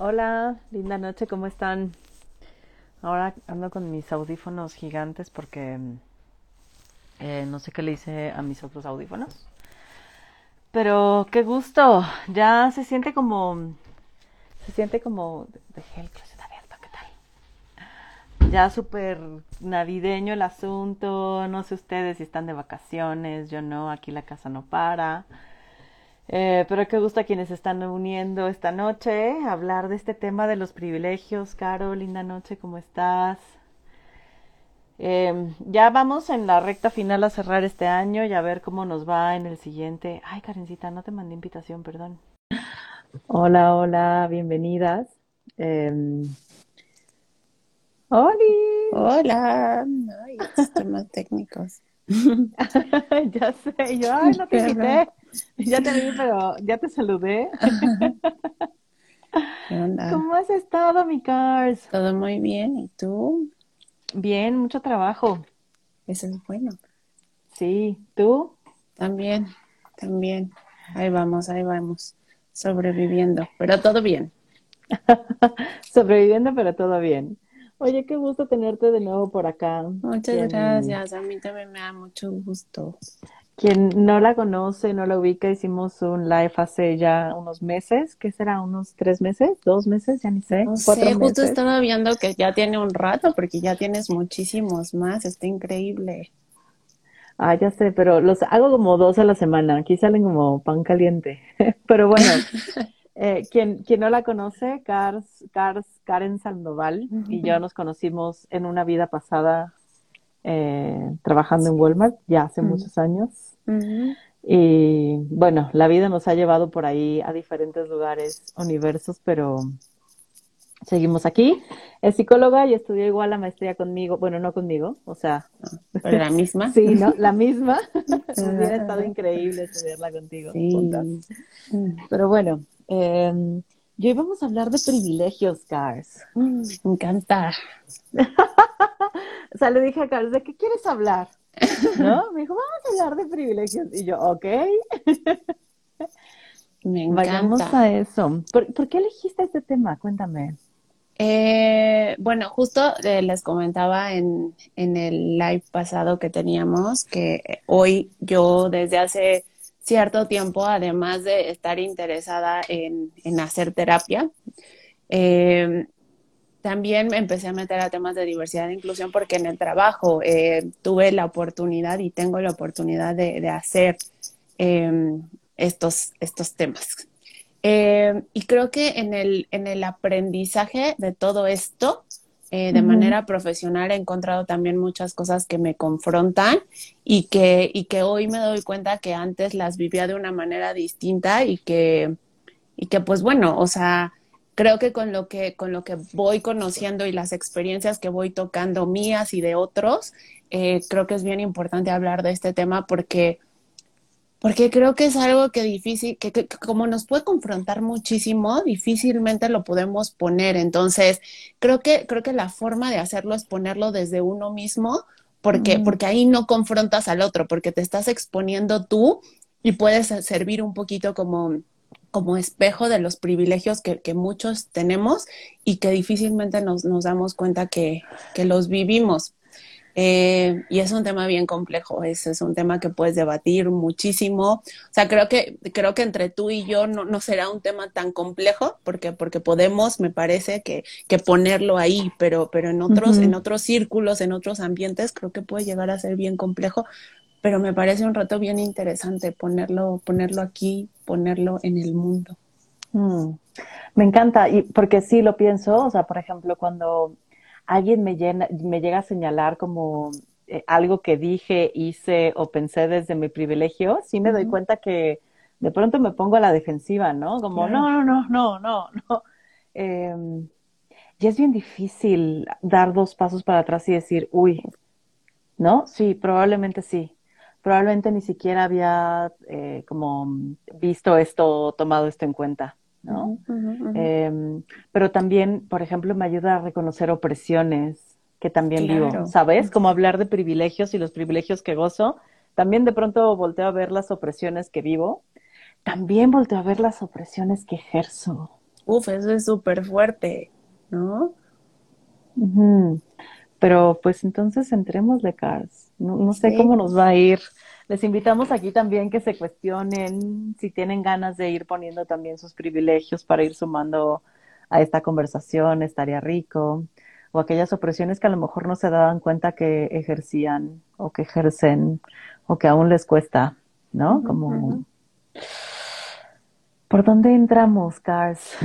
Hola, linda noche, ¿cómo están? Ahora ando con mis audífonos gigantes porque eh, no sé qué le hice a mis otros audífonos. Pero qué gusto, ya se siente como, se siente como, dejé el closet abierto, ¿qué tal? Ya súper navideño el asunto, no sé ustedes si están de vacaciones, yo no, aquí la casa no para. Eh, pero qué gusto a quienes están uniendo esta noche a hablar de este tema de los privilegios. Caro, linda noche, ¿cómo estás? Eh, ya vamos en la recta final a cerrar este año y a ver cómo nos va en el siguiente. Ay, Karencita, no te mandé invitación, perdón. Hola, hola, bienvenidas. Eh, ¡Holi! Hola, ay, estos temas técnicos. ya sé, yo, ay, no te invité. Ya te vi, pero ya te saludé. ¿Qué onda? ¿Cómo has estado, mi Cars? Todo muy bien, ¿y tú? Bien, mucho trabajo. Eso es bueno. Sí, ¿tú? También, también. Ahí vamos, ahí vamos. Sobreviviendo, pero todo bien. Sobreviviendo, pero todo bien. Oye, qué gusto tenerte de nuevo por acá. Muchas Quien- gracias, a mí también me da mucho gusto. Quien no la conoce, no la ubica, hicimos un live hace ya unos meses. ¿Qué será? ¿Unos tres meses? ¿Dos meses? Ya ni sé. No ¿Cuatro sé, justo meses? estaba viendo que ya tiene un rato, porque ya tienes muchísimos más, está increíble. Ah, ya sé, pero los hago como dos a la semana. Aquí salen como pan caliente. Pero bueno, eh, quien, quien no la conoce, Cars, Cars, Karen Sandoval y yo nos conocimos en una vida pasada eh, trabajando en Walmart, ya hace Mm. muchos años. Ujú. Y bueno, la vida nos ha llevado por ahí a diferentes lugares, universos, pero seguimos aquí. Es psicóloga y estudió igual la maestría conmigo, bueno, no conmigo, o sea, ¿Pero la misma? sí, ¿no? La misma. Hubiera estado increíble estudiarla contigo, Sí. Pero bueno, eh, yo íbamos a hablar de privilegios, Cars. Mm, Me encanta. O sea, le dije a Cars, ¿de qué quieres hablar? ¿No? Me dijo, vamos a hablar de privilegios. Y yo, ok, Me vayamos encanta. a eso. ¿Por, por qué elegiste este tema? Cuéntame. Eh, bueno, justo eh, les comentaba en, en el live pasado que teníamos que hoy yo desde hace cierto tiempo, además de estar interesada en, en hacer terapia, eh, también me empecé a meter a temas de diversidad e inclusión porque en el trabajo eh, tuve la oportunidad y tengo la oportunidad de, de hacer eh, estos, estos temas. Eh, y creo que en el, en el aprendizaje de todo esto, eh, de manera profesional, he encontrado también muchas cosas que me confrontan y que, y que hoy me doy cuenta que antes las vivía de una manera distinta y que, y que pues bueno, o sea, creo que con lo que, con lo que voy conociendo y las experiencias que voy tocando mías y de otros, eh, creo que es bien importante hablar de este tema porque porque creo que es algo que difícil, que, que- que como nos puede confrontar muchísimo, difícilmente lo podemos poner. Entonces, creo que, creo que la forma de hacerlo es ponerlo desde uno mismo, porque, Mm. porque ahí no confrontas al otro, porque te estás exponiendo tú y puedes servir un poquito como, como espejo de los privilegios que, que muchos tenemos y que difícilmente nos, nos damos cuenta que, que los vivimos. Eh, y es un tema bien complejo, es, es un tema que puedes debatir muchísimo. O sea, creo que, creo que entre tú y yo no, no será un tema tan complejo, porque, porque podemos, me parece, que, que ponerlo ahí, pero, pero en otros, en otros círculos, en otros ambientes, creo que puede llegar a ser bien complejo. Pero me parece un reto bien interesante ponerlo, ponerlo aquí, ponerlo en el mundo. Mm. Me encanta, y porque sí lo pienso, o sea, por ejemplo, cuando alguien me llena, me llega a señalar como eh, algo que dije, hice o pensé desde mi privilegio, sí me doy cuenta que de pronto me pongo a la defensiva, ¿no? Como, Claro. no, no, no, no, no, no. Em, y es bien difícil dar dos pasos para atrás y decir, uy, ¿no? Sí, probablemente sí. Probablemente ni siquiera había eh, como visto esto, tomado esto en cuenta, ¿no? Em, pero también, por ejemplo, me ayuda a reconocer opresiones que también vivo. ¿sabes? Como hablar de privilegios y los privilegios que gozo. También de pronto volteo a ver las opresiones que vivo. También volteo a ver las opresiones que ejerzo. uf, eso es súper fuerte, ¿no? Pero pues entonces entremos de Cars. No, no sé cómo nos va a ir. Les invitamos aquí también que se cuestionen si tienen ganas de ir poniendo también sus privilegios para ir sumando a esta conversación, estaría rico. O aquellas opresiones que a lo mejor no se daban cuenta que ejercían o que ejercen o que aún les cuesta, ¿no? Como... ¿Por dónde entramos, Cars?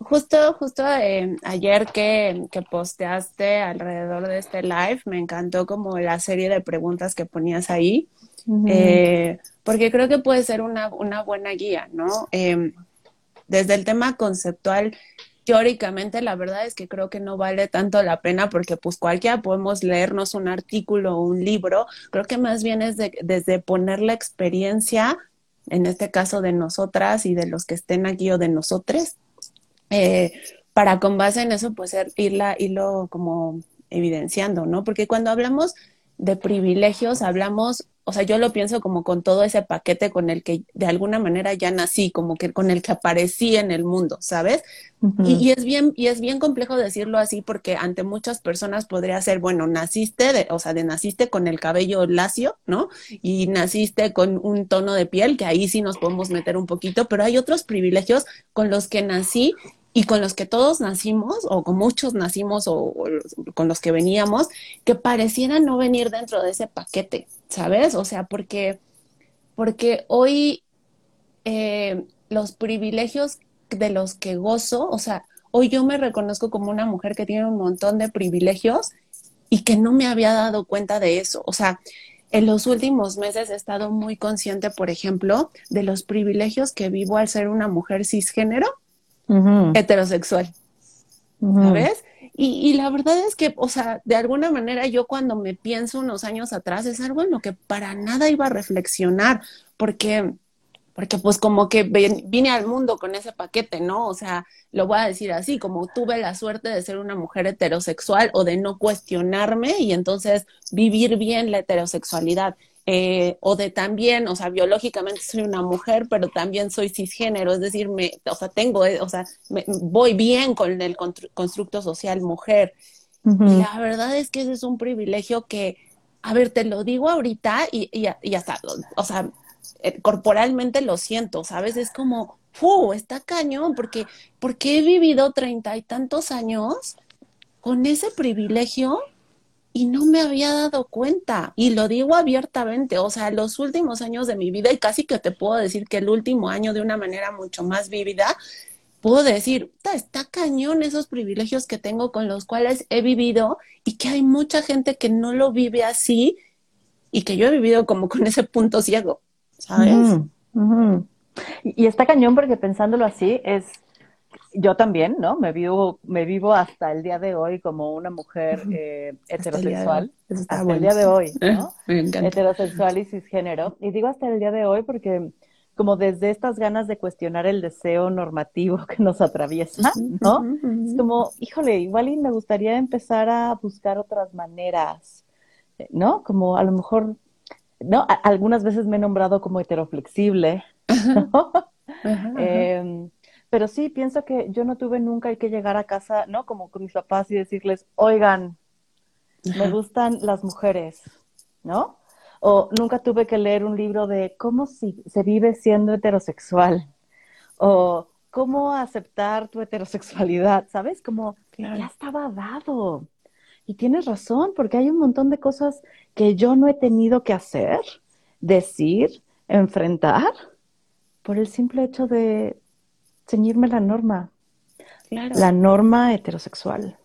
Justo, justo eh, ayer que, que, posteaste alrededor de este live, me encantó como la serie de preguntas que ponías ahí, eh, porque creo que puede ser una, una buena guía, ¿no? Em, desde el tema conceptual, teóricamente la verdad es que creo que no vale tanto la pena porque pues cualquiera podemos leernos un artículo o un libro, creo que más bien es desde poner la experiencia, en este caso de nosotras y de los que estén aquí o de nosotros, eh, para con base en eso pues irla, irlo como evidenciando, ¿no? Porque cuando hablamos de privilegios, hablamos o sea, yo lo pienso como con todo ese paquete con el que de alguna manera ya nací, como que con el que aparecí en el mundo, ¿sabes? y, es bien, y es bien complejo decirlo así porque ante muchas personas podría ser, bueno, naciste, de, o sea, de naciste con el cabello lacio, ¿no? Y naciste con un tono de piel, que ahí sí nos podemos meter un poquito, pero hay otros privilegios con los que nací y con los que todos nacimos, o con muchos nacimos, o, con los que veníamos, que parecieran no venir dentro de ese paquete, ¿sabes? O sea, porque, porque hoy eh, los privilegios de los que gozo, o sea, hoy yo me reconozco como una mujer que tiene un montón de privilegios y que no me había dado cuenta de eso. O sea, en los últimos meses he estado muy consciente, por ejemplo, de los privilegios que vivo al ser una mujer cisgénero heterosexual. ¿Sabes? Y, la verdad es que, o sea, de alguna manera yo cuando me pienso unos años atrás es algo en lo que para nada iba a reflexionar, porque, porque pues como que vine al mundo con ese paquete, ¿no? O sea, lo voy a decir así, como tuve la suerte de ser una mujer heterosexual o de no cuestionarme y entonces vivir bien la heterosexualidad. Eh, o de también, o sea, biológicamente soy una mujer, pero también soy cisgénero, es decir, me, o sea, tengo, eh, o sea, voy bien con el constructo social mujer. Y la verdad es que ese es un privilegio que, a ver, te lo digo ahorita y, y, y hasta, o sea, eh, corporalmente lo siento, ¿sabes? Es como, ¡fu! Está cañón, porque, porque he vivido treinta y tantos años con ese privilegio y no me había dado cuenta. Y lo digo abiertamente, o sea, los últimos años de mi vida, y casi que te puedo decir que el último año de una manera mucho más vívida, puedo decir, está cañón esos privilegios que tengo con los cuales he vivido y que hay mucha gente que no lo vive así y que yo he vivido como con ese punto ciego, ¿sabes? Y está cañón porque pensándolo así es yo también, ¿no? Me vivo, me vivo hasta el día de hoy como una mujer eh, heterosexual. Hasta el día de hoy, ¿no? Heterosexual y cisgénero. Y digo hasta el día de hoy porque como desde estas ganas de cuestionar el deseo normativo que nos atraviesa, ¿no? Es como, híjole, igual y me gustaría empezar a buscar otras maneras, ¿no? Como a lo mejor, ¿no? algunas veces me he nombrado como heteroflexible, ¿no? Em, pero sí, pienso que yo no tuve nunca que llegar a casa, ¿no? Como con mis papás y decirles, oigan, me gustan las mujeres, ¿no? O nunca tuve que leer un libro de cómo si, se vive siendo heterosexual. O cómo aceptar tu heterosexualidad, ¿sabes? Como ya estaba dado. Y tienes razón, porque hay un montón de cosas que yo no he tenido que hacer, decir, enfrentar, por el simple hecho de, ceñirme la norma. La norma heterosexual.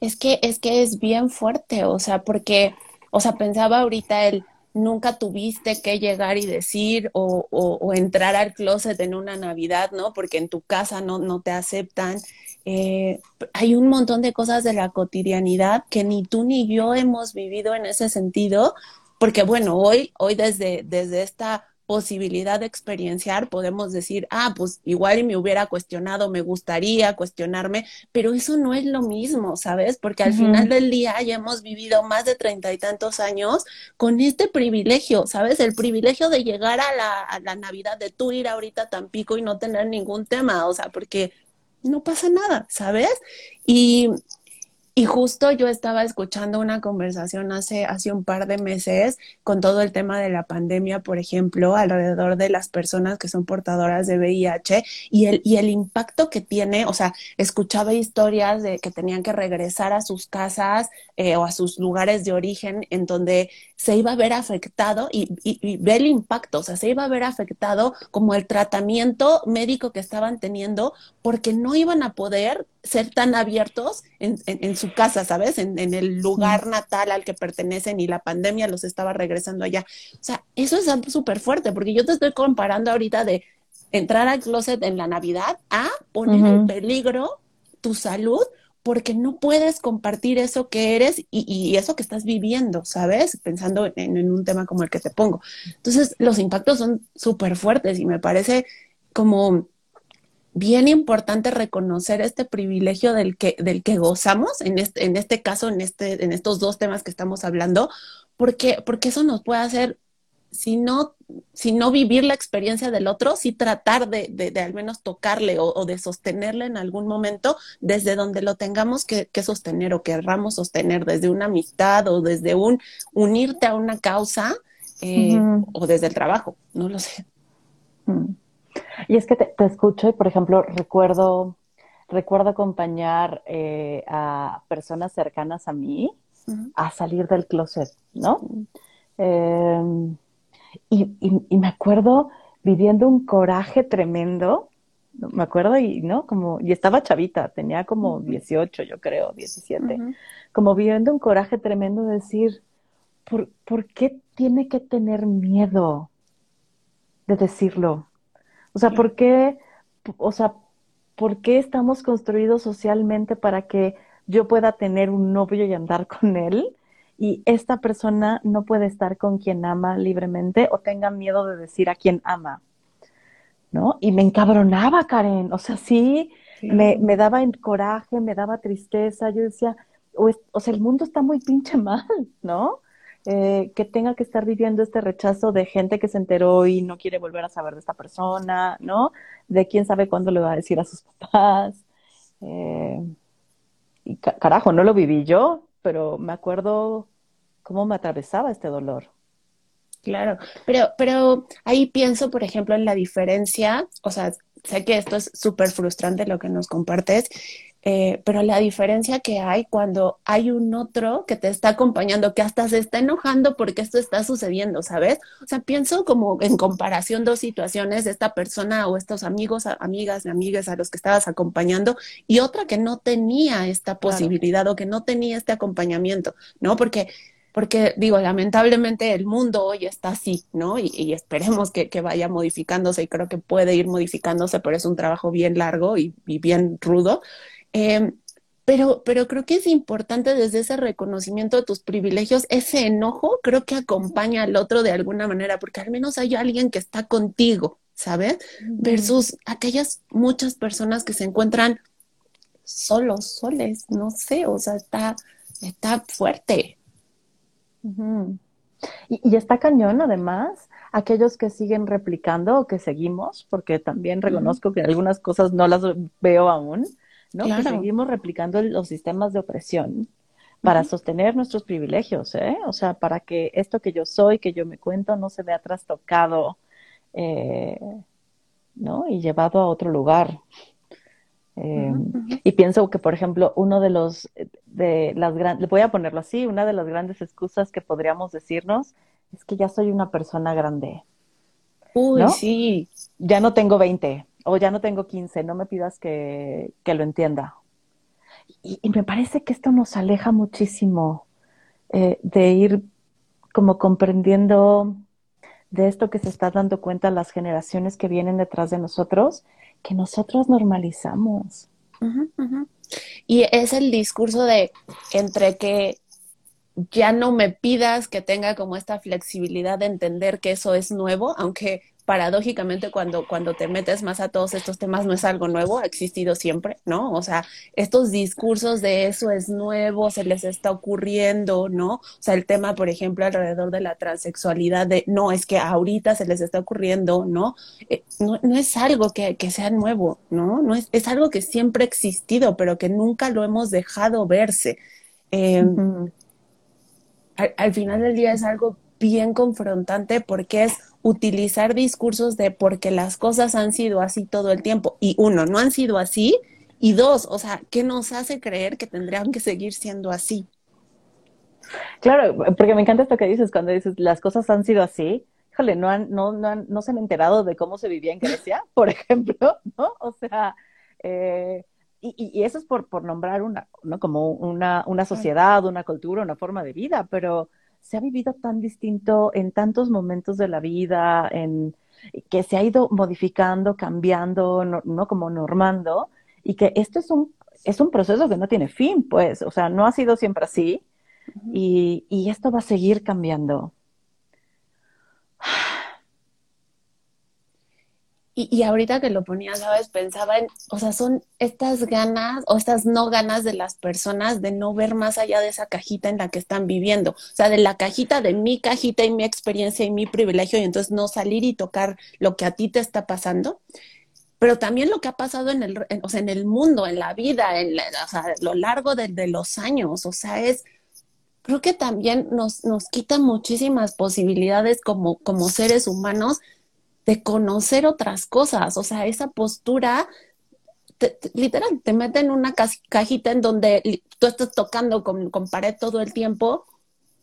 Es que, es que es bien fuerte, o sea, porque, o sea, pensaba ahorita el nunca tuviste que llegar y decir o, o, entrar al closet en una Navidad, ¿no? Porque en tu casa no, no te aceptan. Eh, hay un montón de cosas de la cotidianidad que ni tú ni yo hemos vivido en ese sentido, porque bueno, hoy, hoy desde, desde esta posibilidad de experienciar, podemos decir, ah, pues igual y me hubiera cuestionado, me gustaría cuestionarme, pero eso no es lo mismo, ¿sabes? Porque al final del día ya hemos vivido más de treinta y tantos años con este privilegio, ¿sabes? El privilegio de llegar a la, a la Navidad, de tú ir ahorita a Tampico y no tener ningún tema, o sea, porque no pasa nada, ¿sabes? Y, y justo yo estaba escuchando una conversación hace, hace un par de meses con todo el tema de la pandemia, por ejemplo, alrededor de las personas que son portadoras de VIH y el, y el impacto que tiene, o sea, escuchaba historias de que tenían que regresar a sus casas eh, o a sus lugares de origen en donde se iba a ver afectado y, y, ve el impacto, o sea, se iba a ver afectado como el tratamiento médico que estaban teniendo porque no iban a poder ser tan abiertos en, en, su casa, ¿sabes? En, en el lugar natal al que pertenecen y la pandemia los estaba regresando allá. O sea, eso es súper fuerte porque yo te estoy comparando ahorita de entrar al closet en la Navidad a poner en peligro tu salud porque no puedes compartir eso que eres y, eso que estás viviendo, ¿sabes? Pensando en, un tema como el que te pongo. Entonces, los impactos son súper fuertes y me parece como bien importante reconocer este privilegio del que, del que gozamos, en este, en este caso, en, este, en estos dos temas que estamos hablando, porque, porque eso nos puede hacer si no, si no vivir la experiencia del otro, si tratar de, de, al menos tocarle o, de sostenerle en algún momento desde donde lo tengamos que, sostener o querramos sostener, desde una amistad o desde un unirte a una causa eh, o desde el trabajo, no lo sé. Mm. Y es que te, escucho y, por ejemplo, recuerdo, recuerdo acompañar eh, a personas cercanas a mí a salir del closet, ¿no? Eh, y, y, me acuerdo viviendo un coraje tremendo, me acuerdo y, ¿no? Como, y estaba chavita, tenía como 18, yo creo, 17, como viviendo un coraje tremendo de decir, ¿por, ¿por qué tiene que tener miedo de decirlo? O sea, ¿por qué, o sea, ¿por qué estamos construidos socialmente para que yo pueda tener un novio y andar con él? Y esta persona no puede estar con quien ama libremente o tenga miedo de decir a quien ama, ¿no? Y me encabronaba, Karen, o sea, sí, Me, me, daba coraje, me daba tristeza, yo decía, o, o sea, el mundo está muy pinche mal, ¿no? Eh, que tenga que estar viviendo este rechazo de gente que se enteró y no quiere volver a saber de esta persona, ¿no? De quién sabe cuándo le va a decir a sus papás. Eh, y carajo, no lo viví yo, pero me acuerdo cómo me atravesaba este dolor. Claro, pero, pero ahí pienso, por ejemplo, en la diferencia, o sea, sé que esto es súper frustrante lo que nos compartes, eh, pero la diferencia que hay cuando hay un otro que te está acompañando, que hasta se está enojando porque esto está sucediendo, ¿sabes? O sea, pienso como en comparación dos situaciones, esta persona o estos amigos, amigas y amigas a los que estabas acompañando y otra que no tenía esta posibilidad o que no tenía este acompañamiento, ¿no? Porque porque digo, lamentablemente el mundo hoy está así, ¿no? Y, esperemos que, vaya modificándose y creo que puede ir modificándose, pero es un trabajo bien largo y, y bien rudo. Em, pero, pero creo que es importante desde ese reconocimiento de tus privilegios, ese enojo creo que acompaña al otro de alguna manera, porque al menos hay alguien que está contigo, ¿sabes? Versus aquellas muchas personas que se encuentran solos, soles, no sé, o sea, está, está fuerte. y, y, está cañón, además, aquellos que siguen replicando o que seguimos, porque también reconozco que algunas cosas no las veo aún, ¿no? Que seguimos replicando los sistemas de opresión para sostener nuestros privilegios, ¿eh? O sea, para que esto que yo soy, que yo me cuento, no se vea trastocado, eh, ¿no? Y llevado a otro lugar. Eh, y pienso que, por ejemplo, uno de los, de las grandes, voy a ponerlo así, una de las grandes excusas que podríamos decirnos es que ya soy una persona grande. Uy, sí. Ya no tengo 20, o ya no tengo 15, no me pidas que, lo entienda. Y, me parece que esto nos aleja muchísimo eh, de ir como comprendiendo de esto que se está dando cuenta las generaciones que vienen detrás de nosotros, que nosotros normalizamos. Y es el discurso de entre que ya no me pidas que tenga como esta flexibilidad de entender que eso es nuevo, aunque paradójicamente cuando, cuando te metes más a todos estos temas no es algo nuevo, ha existido siempre, ¿no? O sea, estos discursos de eso es nuevo, se les está ocurriendo, ¿no? O sea, el tema, por ejemplo, alrededor de la transexualidad, de no, es que ahorita se les está ocurriendo, ¿no? Eh, no, no, es algo que, que, sea nuevo, ¿no? no es, es, algo que siempre ha existido, pero que nunca lo hemos dejado verse. Eh, uh -huh. al, al final del día es algo bien confrontante porque es utilizar discursos de porque las cosas han sido así todo el tiempo y uno, no han sido así y dos, o sea, ¿qué nos hace creer que tendrían que seguir siendo así? Claro, porque me encanta esto que dices cuando dices las cosas han sido así. Híjole, no, han, no, no, han, no se han enterado de cómo se vivía en Grecia, por ejemplo, ¿no? O sea, eh, y, y, eso es por, por nombrar una, ¿no? Como una, una sociedad, una cultura, una forma de vida, pero se ha vivido tan distinto en tantos momentos de la vida, en, que se ha ido modificando, cambiando, no, no, como normando, y que esto es un, es un proceso que no tiene fin, pues, o sea, no ha sido siempre así, uh -huh. y, y esto va a seguir cambiando. Y, ahorita que lo ponía, ¿sabes? Pensaba en, o sea, son estas ganas o estas no ganas de las personas de no ver más allá de esa cajita en la que están viviendo. O sea, de la cajita, de mi cajita y mi experiencia y mi privilegio, y entonces no salir y tocar lo que a ti te está pasando. Pero también lo que ha pasado en el, en, o sea, en el mundo, en la vida, en la, lo largo de, de los años. O sea, es, creo que también nos, nos quita muchísimas posibilidades como, como seres humanos de conocer otras cosas, o sea, esa postura, te, te, literal, te mete en una cajita en donde tú estás tocando con, con, pared todo el tiempo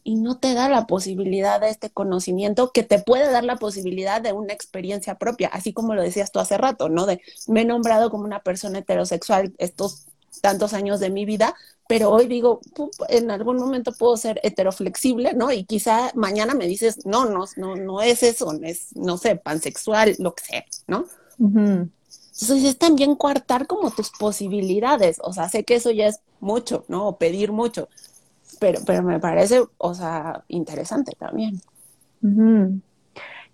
y no te da la posibilidad de este conocimiento que te puede dar la posibilidad de una experiencia propia, así como lo decías tú hace rato, ¿no? De me he nombrado como una persona heterosexual estos tantos años de mi vida, pero hoy digo, en algún momento puedo ser heteroflexible, ¿no? Y quizá mañana me dices, no, no, no, no es eso, es, no sé, pansexual, lo que sea, ¿no? Uh -huh. Entonces es también coartar como tus posibilidades, o sea, sé que eso ya es mucho, ¿no? O pedir mucho, pero, pero me parece, o sea, interesante también. Uh -huh.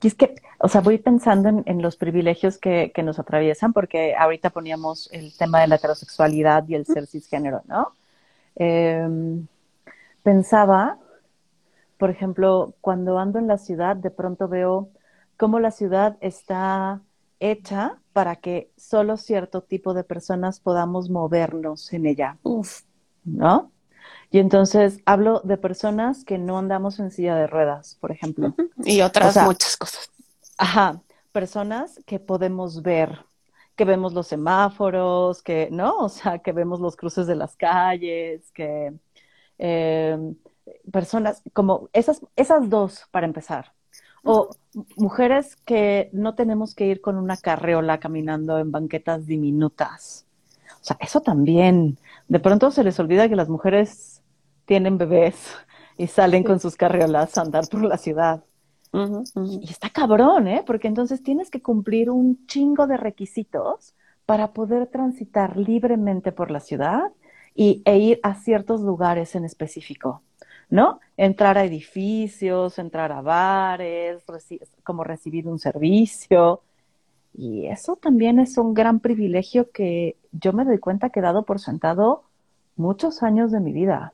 Y es que, o sea, voy pensando en, en los privilegios que, que, nos atraviesan, porque ahorita poníamos el tema de la heterosexualidad y el ser cisgénero, ¿no? Eh, pensaba, por ejemplo, cuando ando en la ciudad, de pronto veo cómo la ciudad está hecha para que solo cierto tipo de personas podamos movernos en ella, Uf. ¿no? Y entonces hablo de personas que no andamos en silla de ruedas, por ejemplo. Y otras o sea, muchas cosas. Ajá, personas que podemos ver, que vemos los semáforos, que, ¿no? O sea, que vemos los cruces de las calles, que eh, personas como esas, esas dos para empezar. O mujeres que no tenemos que ir con una carreola caminando en banquetas diminutas. O sea, eso también. De pronto se les olvida que las mujeres tienen bebés y salen con sus carriolas a andar por la ciudad. Y está cabrón, ¿eh? Porque entonces tienes que cumplir un chingo de requisitos para poder transitar libremente por la ciudad y, e ir a ciertos lugares en específico, ¿no? Entrar a edificios, entrar a bares, como recibir un servicio. Y eso también es un gran privilegio que yo me doy cuenta que he dado por sentado muchos años de mi vida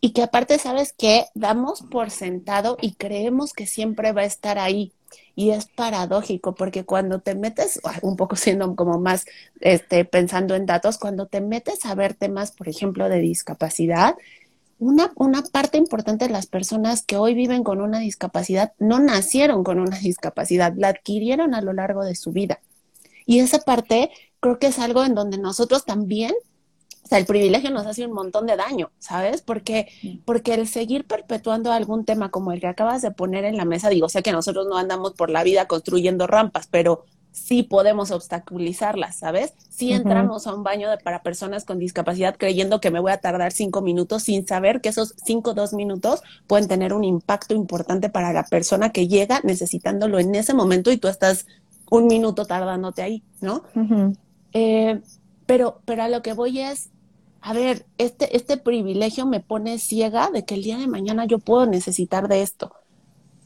y que aparte, ¿sabes qué? Damos por sentado y creemos que siempre va a estar ahí. Y es paradójico porque cuando te metes, un poco siendo como más este, pensando en datos, cuando te metes a ver temas, por ejemplo, de discapacidad, una, una parte importante de las personas que hoy viven con una discapacidad no nacieron con una discapacidad, la adquirieron a lo largo de su vida. Y esa parte creo que es algo en donde nosotros también o sea, el privilegio nos hace un montón de daño, ¿sabes? Porque, porque el seguir perpetuando algún tema como el que acabas de poner en la mesa, digo, sé que nosotros no andamos por la vida construyendo rampas, pero sí podemos obstaculizarlas, ¿sabes? Sí entramos uh -huh. a un baño de, para personas con discapacidad creyendo que me voy a tardar cinco minutos sin saber que esos cinco, dos minutos pueden tener un impacto importante para la persona que llega necesitándolo en ese momento y tú estás un minuto tardándote ahí, ¿no? Uh -huh. eh, pero, pero a lo que voy es, a ver, este, este privilegio me pone ciega de que el día de mañana yo puedo necesitar de esto.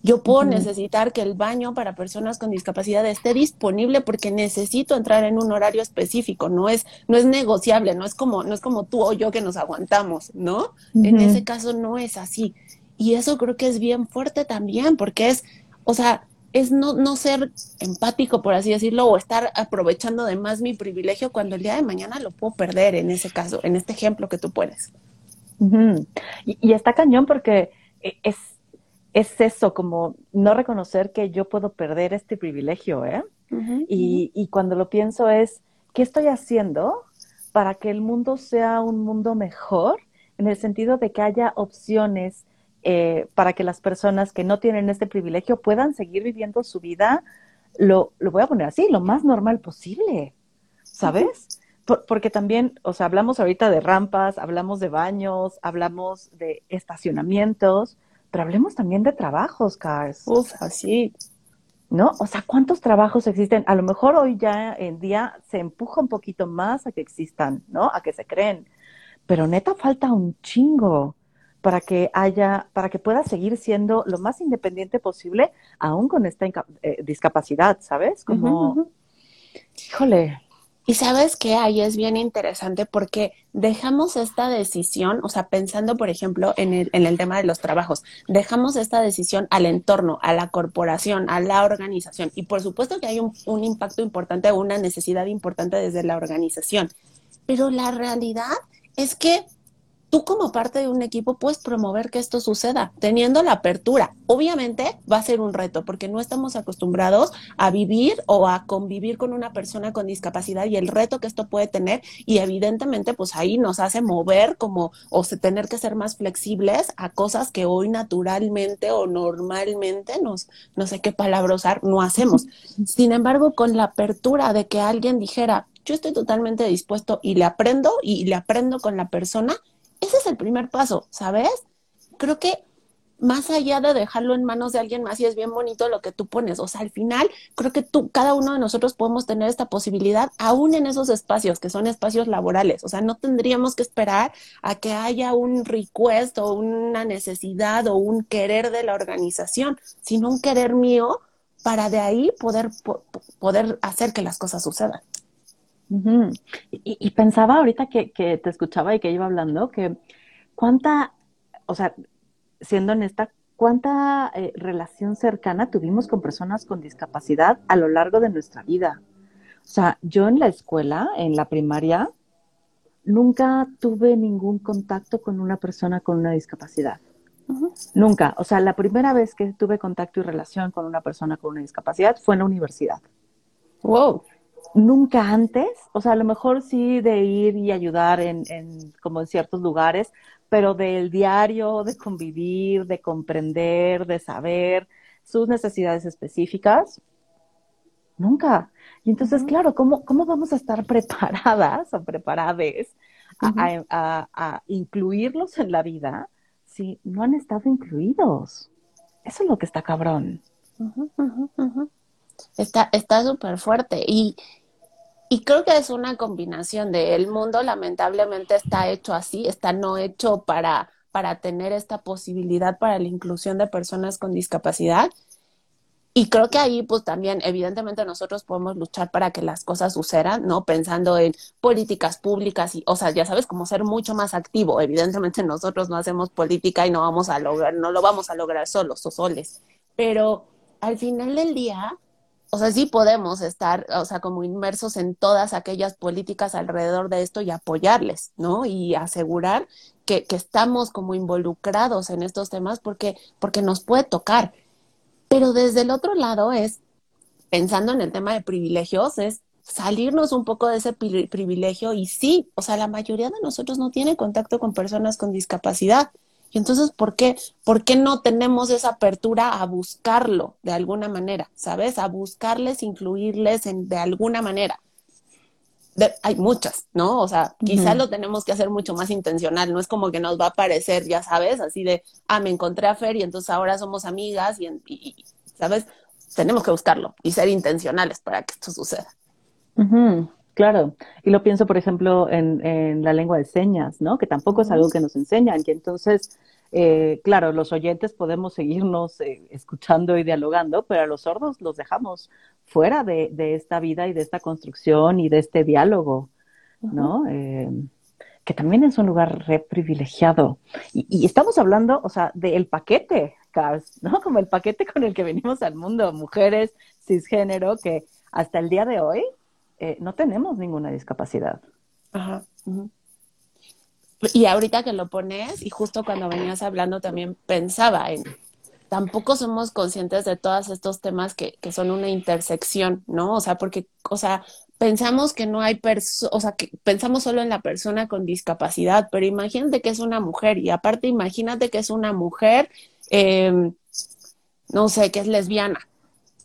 Yo puedo necesitar que el baño para personas con discapacidad esté disponible porque necesito entrar en un horario específico, no es, no es negociable, no es como, no es como tú o yo que nos aguantamos, ¿no? En ese caso no es así. Y eso creo que es bien fuerte también, porque es, o sea, es no, no ser empático, por así decirlo, o estar aprovechando de más mi privilegio cuando el día de mañana lo puedo perder en ese caso, en este ejemplo que tú pones. y, y, está cañón porque e, es, es eso, como no reconocer que yo puedo perder este privilegio, ¿eh? y, y cuando lo pienso es, ¿qué estoy haciendo para que el mundo sea un mundo mejor? En el sentido de que haya opciones eh, para que las personas que no tienen este privilegio puedan seguir viviendo su vida, lo, lo voy a poner así, lo más normal posible, ¿sabes? porque también, o sea, hablamos ahorita de rampas, hablamos de baños, hablamos de estacionamientos, pero hablemos también de trabajos, Cars. Uf, así. ¿No? O sea, ¿cuántos trabajos existen? A lo mejor hoy ya en día se empuja un poquito más a que existan, ¿no? A que se creen. Pero neta falta un chingo para que haya, para que pueda seguir siendo lo más independiente posible, aún con esta eh, discapacidad, ¿sabes? Como, híjole, y sabes que ahí es bien interesante porque dejamos esta decisión, o sea, pensando, por ejemplo, en el, en el tema de los trabajos, dejamos esta decisión al entorno, a la corporación, a la organización. Y por supuesto que hay un, un impacto importante, una necesidad importante desde la organización. Pero la realidad es que tú como parte de un equipo puedes promover que esto suceda, teniendo la apertura. Obviamente va a ser un reto porque no estamos acostumbrados a vivir o a convivir con una persona con discapacidad y el reto que esto puede tener y evidentemente pues ahí nos hace mover como o se, tener que ser más flexibles a cosas que hoy naturalmente o normalmente nos no sé qué palabra usar no hacemos. Sin embargo, con la apertura de que alguien dijera, yo estoy totalmente dispuesto y le aprendo y le aprendo con la persona, ese es el primer paso, ¿sabes? Creo que más allá de dejarlo en manos de alguien más y es bien bonito lo que tú pones, o sea, al final creo que tú, cada uno de nosotros podemos tener esta posibilidad aún en esos espacios que son espacios laborales, o sea, no tendríamos que esperar a que haya un request o una necesidad o un querer de la organización, sino un querer mío para de ahí poder, poder hacer que las cosas sucedan y, pensaba ahorita que, te escuchaba y que iba hablando, que cuánta, o sea, siendo honesta, cuánta eh, relación cercana tuvimos con personas con discapacidad a lo largo de nuestra vida. O sea, yo en la escuela, en la primaria, nunca tuve ningún contacto con una persona con una discapacidad. Nunca. O sea, la primera vez que tuve contacto y relación con una persona con una discapacidad fue en la universidad. Wow nunca antes, o sea, a lo mejor sí de ir y ayudar en, como en ciertos lugares, pero del diario, de convivir, de comprender, de saber sus necesidades específicas, nunca. Y entonces, claro, ¿cómo, ¿cómo vamos a estar preparadas o preparadas a, incluirlos en la vida si no han estado incluidos? Eso es lo que está cabrón. Está súper fuerte. Y, y creo que es una combinación de el mundo lamentablemente está hecho así, está no hecho para, para tener esta posibilidad para la inclusión de personas con discapacidad. Y creo que ahí, pues también, evidentemente, nosotros podemos luchar para que las cosas sucedan, ¿no? Pensando en políticas públicas y, o sea, ya sabes, como ser mucho más activo. Evidentemente, nosotros no hacemos política y no vamos a lograr, no lo vamos a lograr solos o soles. Pero al final del día, o sea, sí podemos estar, o sea, como inmersos en todas aquellas políticas alrededor de esto y apoyarles, ¿no? Y asegurar que, que estamos como involucrados en estos temas porque, porque nos puede tocar. Pero desde el otro lado es, pensando en el tema de privilegios, es salirnos un poco de ese privilegio y sí, o sea, la mayoría de nosotros no tiene contacto con personas con discapacidad. Y entonces, ¿por qué, ¿por qué no tenemos esa apertura a buscarlo de alguna manera? ¿Sabes? A buscarles, incluirles en, de alguna manera. hay muchas, ¿no? O sea, quizás lo tenemos que hacer mucho más intencional, no es como que nos va a parecer, ya sabes, así de, ah, me encontré a Fer y entonces ahora somos amigas y, ¿sabes? Tenemos que buscarlo y ser intencionales para que esto suceda. Claro, y lo pienso, por ejemplo, en, en la lengua de señas, ¿no? Que tampoco es algo que nos enseñan. Y entonces, eh, claro, los oyentes podemos seguirnos eh, escuchando y dialogando, pero a los sordos los dejamos fuera de, de esta vida y de esta construcción y de este diálogo, ¿no? Eh, que también es un lugar re privilegiado. Y, y estamos hablando, o sea, del paquete, Cars, ¿no? Como el paquete con el que venimos al mundo, mujeres, cisgénero, que hasta el día de hoy eh, no tenemos ninguna discapacidad. Ajá. Y ahorita que lo pones, y justo cuando venías hablando también pensaba en, tampoco somos conscientes de todos estos temas que, que son una intersección, ¿no? O sea, porque, o sea, pensamos que no hay personas, o sea, que pensamos solo en la persona con discapacidad, pero imagínate que es una mujer y aparte imagínate que es una mujer, eh, no sé, que es lesbiana.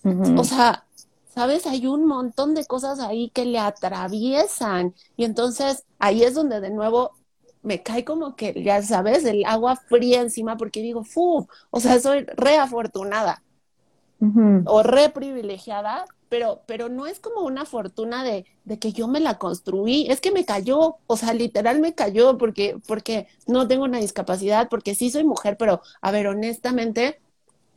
Uh -huh. O sea, ¿sabes? Hay un montón de cosas ahí que le atraviesan y entonces ahí es donde de nuevo me cae como que, ya sabes, el agua fría encima porque digo, ¡fu! O sea, soy re afortunada uh -huh. o re privilegiada, pero, pero no es como una fortuna de, de, que yo me la construí, es que me cayó, o sea, literal me cayó porque, porque no tengo una discapacidad, porque sí soy mujer, pero a ver, honestamente,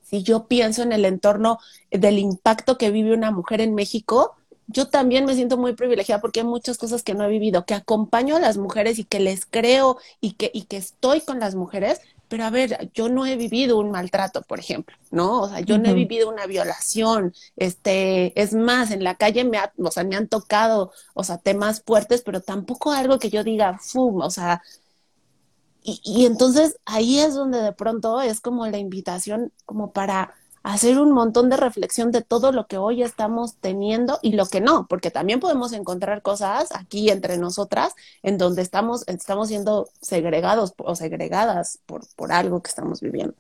si yo pienso en el entorno del impacto que vive una mujer en México, yo también me siento muy privilegiada porque hay muchas cosas que no he vivido, que acompaño a las mujeres y que les creo y que, y que estoy con las mujeres, pero a ver, yo no he vivido un maltrato, por ejemplo, ¿no? O sea, yo uh -huh. no he vivido una violación, este, es más, en la calle me, ha, o sea, me han tocado, o sea, temas fuertes, pero tampoco algo que yo diga, fum, o sea, y, y entonces ahí es donde de pronto es como la invitación como para hacer un montón de reflexión de todo lo que hoy estamos teniendo y lo que no, porque también podemos encontrar cosas aquí entre nosotras en donde estamos, estamos siendo segregados o segregadas por, por algo que estamos viviendo.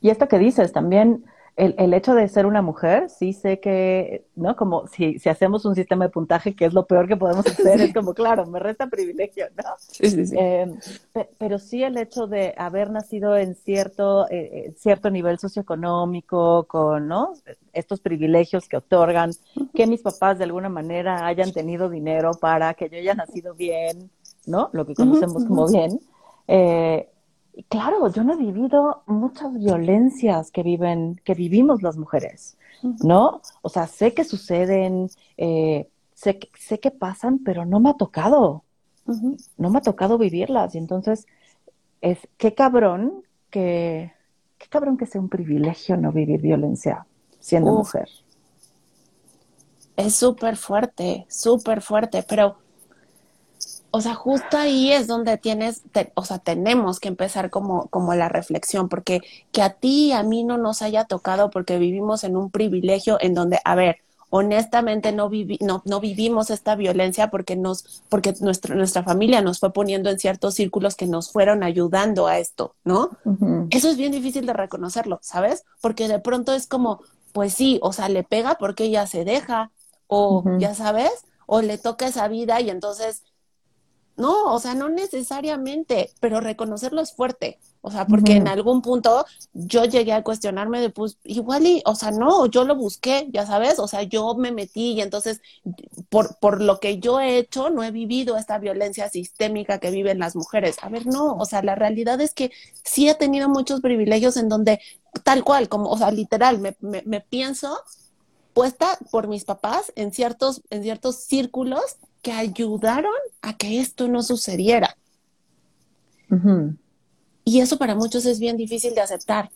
Y esto que dices también, el, el, hecho de ser una mujer, sí sé que, ¿no? Como si, si hacemos un sistema de puntaje, que es lo peor que podemos hacer, sí. es como, claro, me resta privilegio, ¿no? Sí, sí, sí. Eh, pe pero sí el hecho de haber nacido en cierto, eh, cierto nivel socioeconómico, con, ¿no? Estos privilegios que otorgan, que mis papás de alguna manera hayan tenido dinero para que yo haya nacido bien, ¿no? Lo que conocemos uh -huh. como bien. Eh, claro, yo no he vivido muchas violencias que viven, que vivimos las mujeres, ¿no? O sea, sé que suceden, eh, sé, que, sé que pasan, pero no me ha tocado, uh -huh. no me ha tocado vivirlas. Y entonces, es qué cabrón que, qué cabrón que sea un privilegio no vivir violencia siendo Uf. mujer. Es súper fuerte, súper fuerte, pero o sea, justo ahí es donde tienes, te, o sea, tenemos que empezar como, como la reflexión, porque que a ti y a mí no nos haya tocado porque vivimos en un privilegio en donde, a ver, honestamente no, vivi no, no vivimos esta violencia porque, nos, porque nuestro, nuestra familia nos fue poniendo en ciertos círculos que nos fueron ayudando a esto, ¿no? Uh -huh. Eso es bien difícil de reconocerlo, ¿sabes? Porque de pronto es como, pues sí, o sea, le pega porque ella se deja, o uh -huh. ya sabes, o le toca esa vida y entonces no, o sea, no necesariamente, pero reconocerlo es fuerte. O sea, porque uh -huh. en algún punto yo llegué a cuestionarme de, pues, igual y, o sea, no, yo lo busqué, ya sabes, o sea, yo me metí y entonces, por, por lo que yo he hecho, no he vivido esta violencia sistémica que viven las mujeres. A ver, no, o sea, la realidad es que sí he tenido muchos privilegios en donde, tal cual, como, o sea, literal, me, me, me pienso puesta por mis papás en ciertos, en ciertos círculos que ayudaron a que esto no sucediera. Uh -huh. Y eso para muchos es bien difícil de aceptar.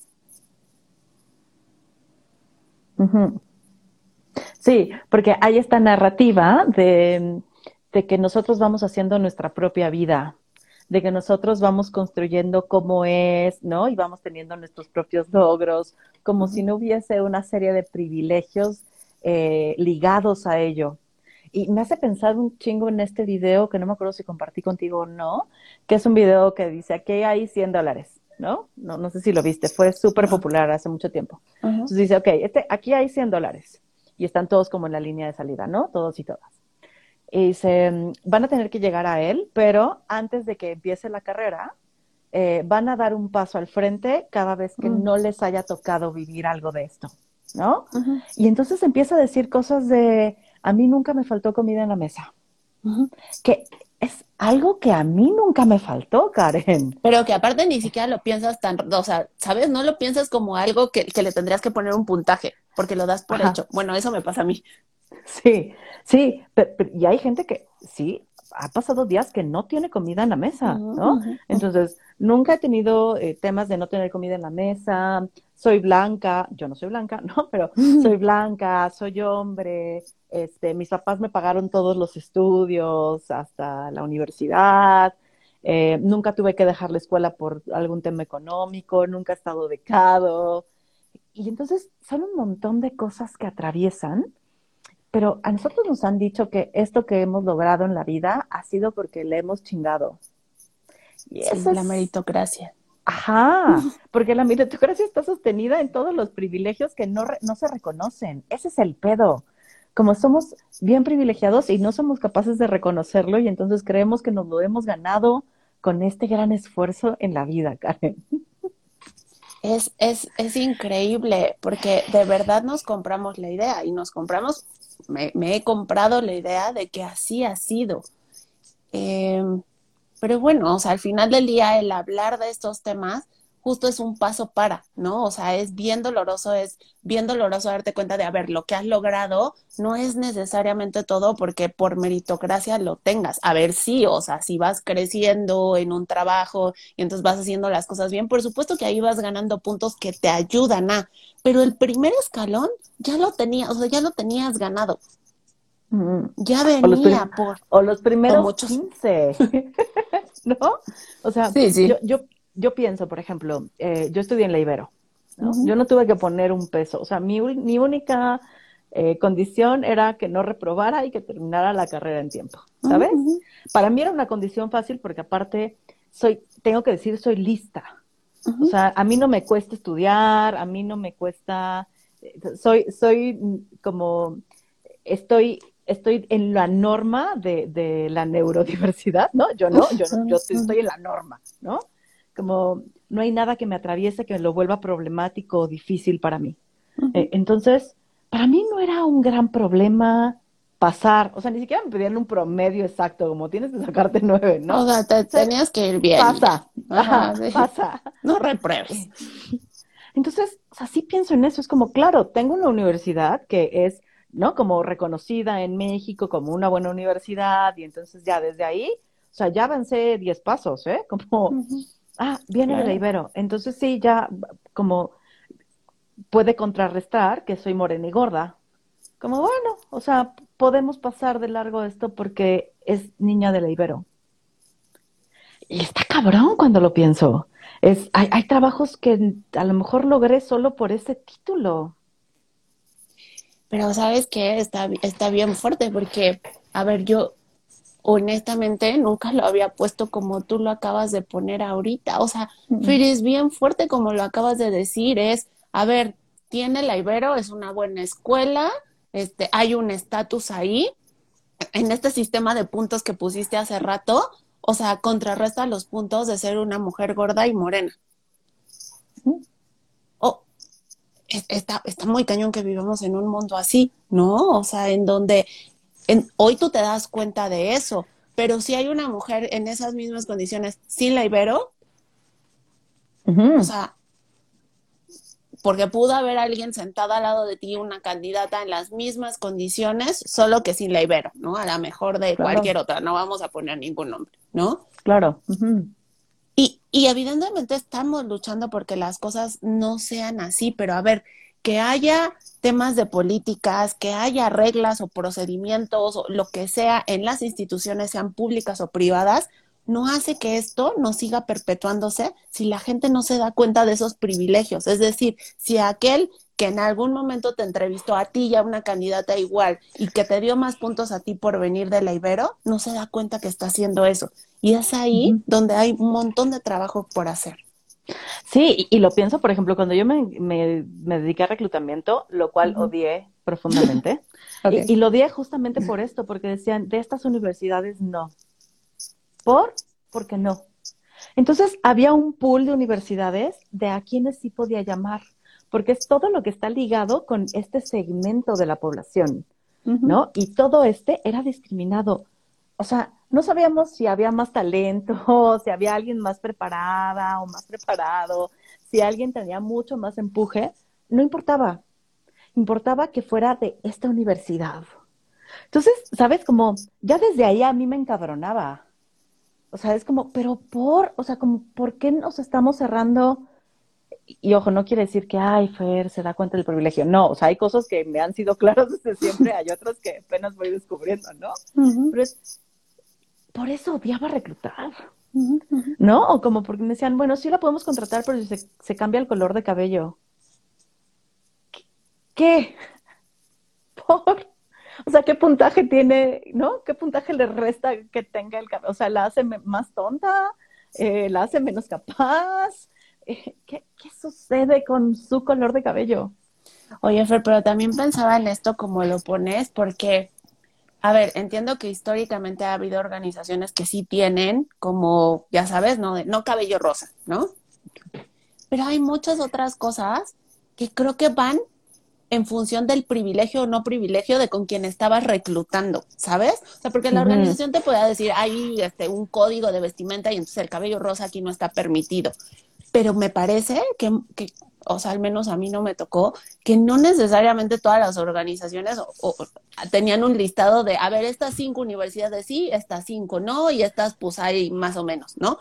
Uh -huh. Sí, porque hay esta narrativa de, de, que nosotros vamos haciendo nuestra propia vida, de que nosotros vamos construyendo cómo es, ¿no? Y vamos teniendo nuestros propios logros, como si no hubiese una serie de privilegios eh, ligados a ello. Y me hace pensar un chingo en este video, que no me acuerdo si compartí contigo o no, que es un video que dice, aquí hay 100 dólares, ¿no? No, no sé si lo viste, fue súper popular hace mucho tiempo. Uh -huh. Entonces dice, ok, este, aquí hay 100 dólares. Y están todos como en la línea de salida, ¿no? Todos y todas. Y dice, van a tener que llegar a él, pero antes de que empiece la carrera, eh, van a dar un paso al frente cada vez que uh -huh. no les haya tocado vivir algo de esto, ¿no? Uh -huh. Y entonces empieza a decir cosas de a mí nunca me faltó comida en la mesa. Que es algo que a mí nunca me faltó, Karen. Pero que aparte ni siquiera lo piensas tan, o sea, ¿sabes? No lo piensas como algo que, le tendrías que poner un puntaje, porque lo das por hecho. Bueno, eso me pasa a mí. Sí, sí, y hay gente que sí, ha pasado días que no tiene comida en la mesa, ¿no? Entonces, nunca he tenido eh, temas de no tener comida en la mesa, soy blanca, yo no soy blanca, ¿no? Pero soy blanca, soy hombre, este, mis papás me pagaron todos los estudios hasta la universidad, eh, nunca tuve que dejar la escuela por algún tema económico, nunca he estado becado. Y entonces son un montón de cosas que atraviesan pero a nosotros nos han dicho que esto que hemos logrado en la vida ha sido porque le hemos chingado. Y eso es la meritocracia. Ajá, porque la meritocracia está sostenida en todos los privilegios que no, no se reconocen. Ese es el pedo. Como somos bien privilegiados y no somos capaces de reconocerlo y entonces creemos que nos lo hemos ganado con este gran esfuerzo en la vida, Karen. Es, es, es increíble porque de verdad nos compramos la idea y nos compramos me, he comprado la idea de que así ha sido. Em, pero bueno, o sea, al final del día el hablar de estos temas justo es un paso para, ¿no? O sea, es bien doloroso, es bien doloroso darte cuenta de, a ver, lo que has logrado no es necesariamente todo porque por meritocracia lo tengas. A ver, sí, o sea, si vas creciendo en un trabajo y entonces vas haciendo las cosas bien, por supuesto que ahí vas ganando puntos que te ayudan a, pero el primer escalón ya lo tenías, o sea, ya lo tenías ganado. Mm. Ya venía por... O los primeros muchos... 15, ¿no? O sea, Yo, yo, yo pienso, por ejemplo, eh, yo estudié en la Ibero, ¿no? Yo no tuve que poner un peso, o sea, mi, mi única eh, condición era que no reprobara y que terminara la carrera en tiempo, ¿sabes? Para mí era una condición fácil porque aparte soy, tengo que decir, soy lista. O sea, a mí no me cuesta estudiar, a mí no me cuesta, soy, soy como, estoy estoy en la norma de, de, la neurodiversidad, ¿no? Yo no, yo, no, yo estoy en la norma, ¿no? Como no hay nada que me atraviese que lo vuelva problemático o difícil para mí. Eh, entonces, para mí no era un gran problema pasar, o sea, ni siquiera me pedían un promedio exacto, como tienes que sacarte nueve, ¿no? O sea, te tenías que ir bien. Pasa, pasa. No repruebes. Entonces, así pienso en eso, es como, claro, tengo una universidad que es, ¿no? Como reconocida en México como una buena universidad, y entonces ya desde ahí, o sea, ya avancé diez pasos, ¿eh? Como, Ah, viene de Ibero. Entonces sí, ya como puede contrarrestar que soy morena y gorda. Como bueno, o sea, podemos pasar de largo esto porque es niña de la Ibero. Y está cabrón cuando lo pienso. Es, hay, hay trabajos que a lo mejor logré solo por ese título. Pero sabes que está, está bien fuerte porque, a ver, yo, honestamente nunca lo había puesto como tú lo acabas de poner ahorita. O sea, es bien fuerte como lo acabas de decir, es, a ver, tiene la Ibero, es una buena escuela, este, hay un estatus ahí, en este sistema de puntos que pusiste hace rato, o sea, contrarresta los puntos de ser una mujer gorda y morena. Oh, está, está muy cañón que vivamos en un mundo así, ¿no? O sea, en donde hoy tú te das cuenta de eso, pero si hay una mujer en esas mismas condiciones sin la Ibero, o sea, porque pudo haber alguien sentada al lado de ti, una candidata en las mismas condiciones, solo que sin la Ibero, ¿no? A la mejor de cualquier otra, no vamos a poner ningún nombre, ¿no? Claro. y, y evidentemente estamos luchando porque las cosas no sean así, pero a ver, que haya temas de políticas, que haya reglas o procedimientos o lo que sea en las instituciones, sean públicas o privadas, no hace que esto no siga perpetuándose si la gente no se da cuenta de esos privilegios. Es decir, si aquel que en algún momento te entrevistó a ti y a una candidata igual y que te dio más puntos a ti por venir de la Ibero, no se da cuenta que está haciendo eso. Y es ahí donde hay un montón de trabajo por hacer. Sí, y, lo pienso, por ejemplo, cuando yo me, me, dediqué a reclutamiento, lo cual odié profundamente, y, lo odié justamente por esto, porque decían, de estas universidades no. ¿Por? Porque no. Entonces, había un pool de universidades de a quienes sí podía llamar, porque es todo lo que está ligado con este segmento de la población. ¿no? Y todo este era discriminado. O sea, no sabíamos si había más talento, si había alguien más preparada o más preparado, si alguien tenía mucho más empuje, no importaba. Importaba que fuera de esta universidad. Entonces, ¿sabes? Como ya desde ahí a mí me encabronaba. O sea, es como, pero por, o sea, como, ¿por qué nos estamos cerrando? Y ojo, no quiere decir que, ay, Fer se da cuenta del privilegio. No, o sea, hay cosas que me han sido claras desde siempre, hay otras que apenas voy descubriendo, ¿no? Pero es, por eso odiaba reclutar. ¿No? O como porque me decían, bueno, sí la podemos contratar, pero si se, se cambia el color de cabello. ¿Qué? ¿Por? O sea, ¿qué puntaje tiene, no? ¿Qué puntaje le resta que tenga el cabello? O sea, ¿la hace más tonta? Eh, ¿La hace menos capaz? Eh, ¿qué, ¿Qué sucede con su color de cabello? Oye, Fer, pero también pensaba en esto como lo pones, porque a ver, entiendo que históricamente ha habido organizaciones que sí tienen como, ya sabes, no, no cabello rosa, ¿no? Pero hay muchas otras cosas que creo que van en función del privilegio o no privilegio de con quien estabas reclutando, ¿sabes? O sea, porque la organización te puede decir, hay este, un código de vestimenta y entonces el cabello rosa aquí no está permitido. Pero me parece que, que o sea, al menos a mí no me tocó, que no necesariamente todas las organizaciones o, tenían un listado de, a ver, estas cinco universidades sí, estas cinco no, y estas pues hay más o menos, ¿no?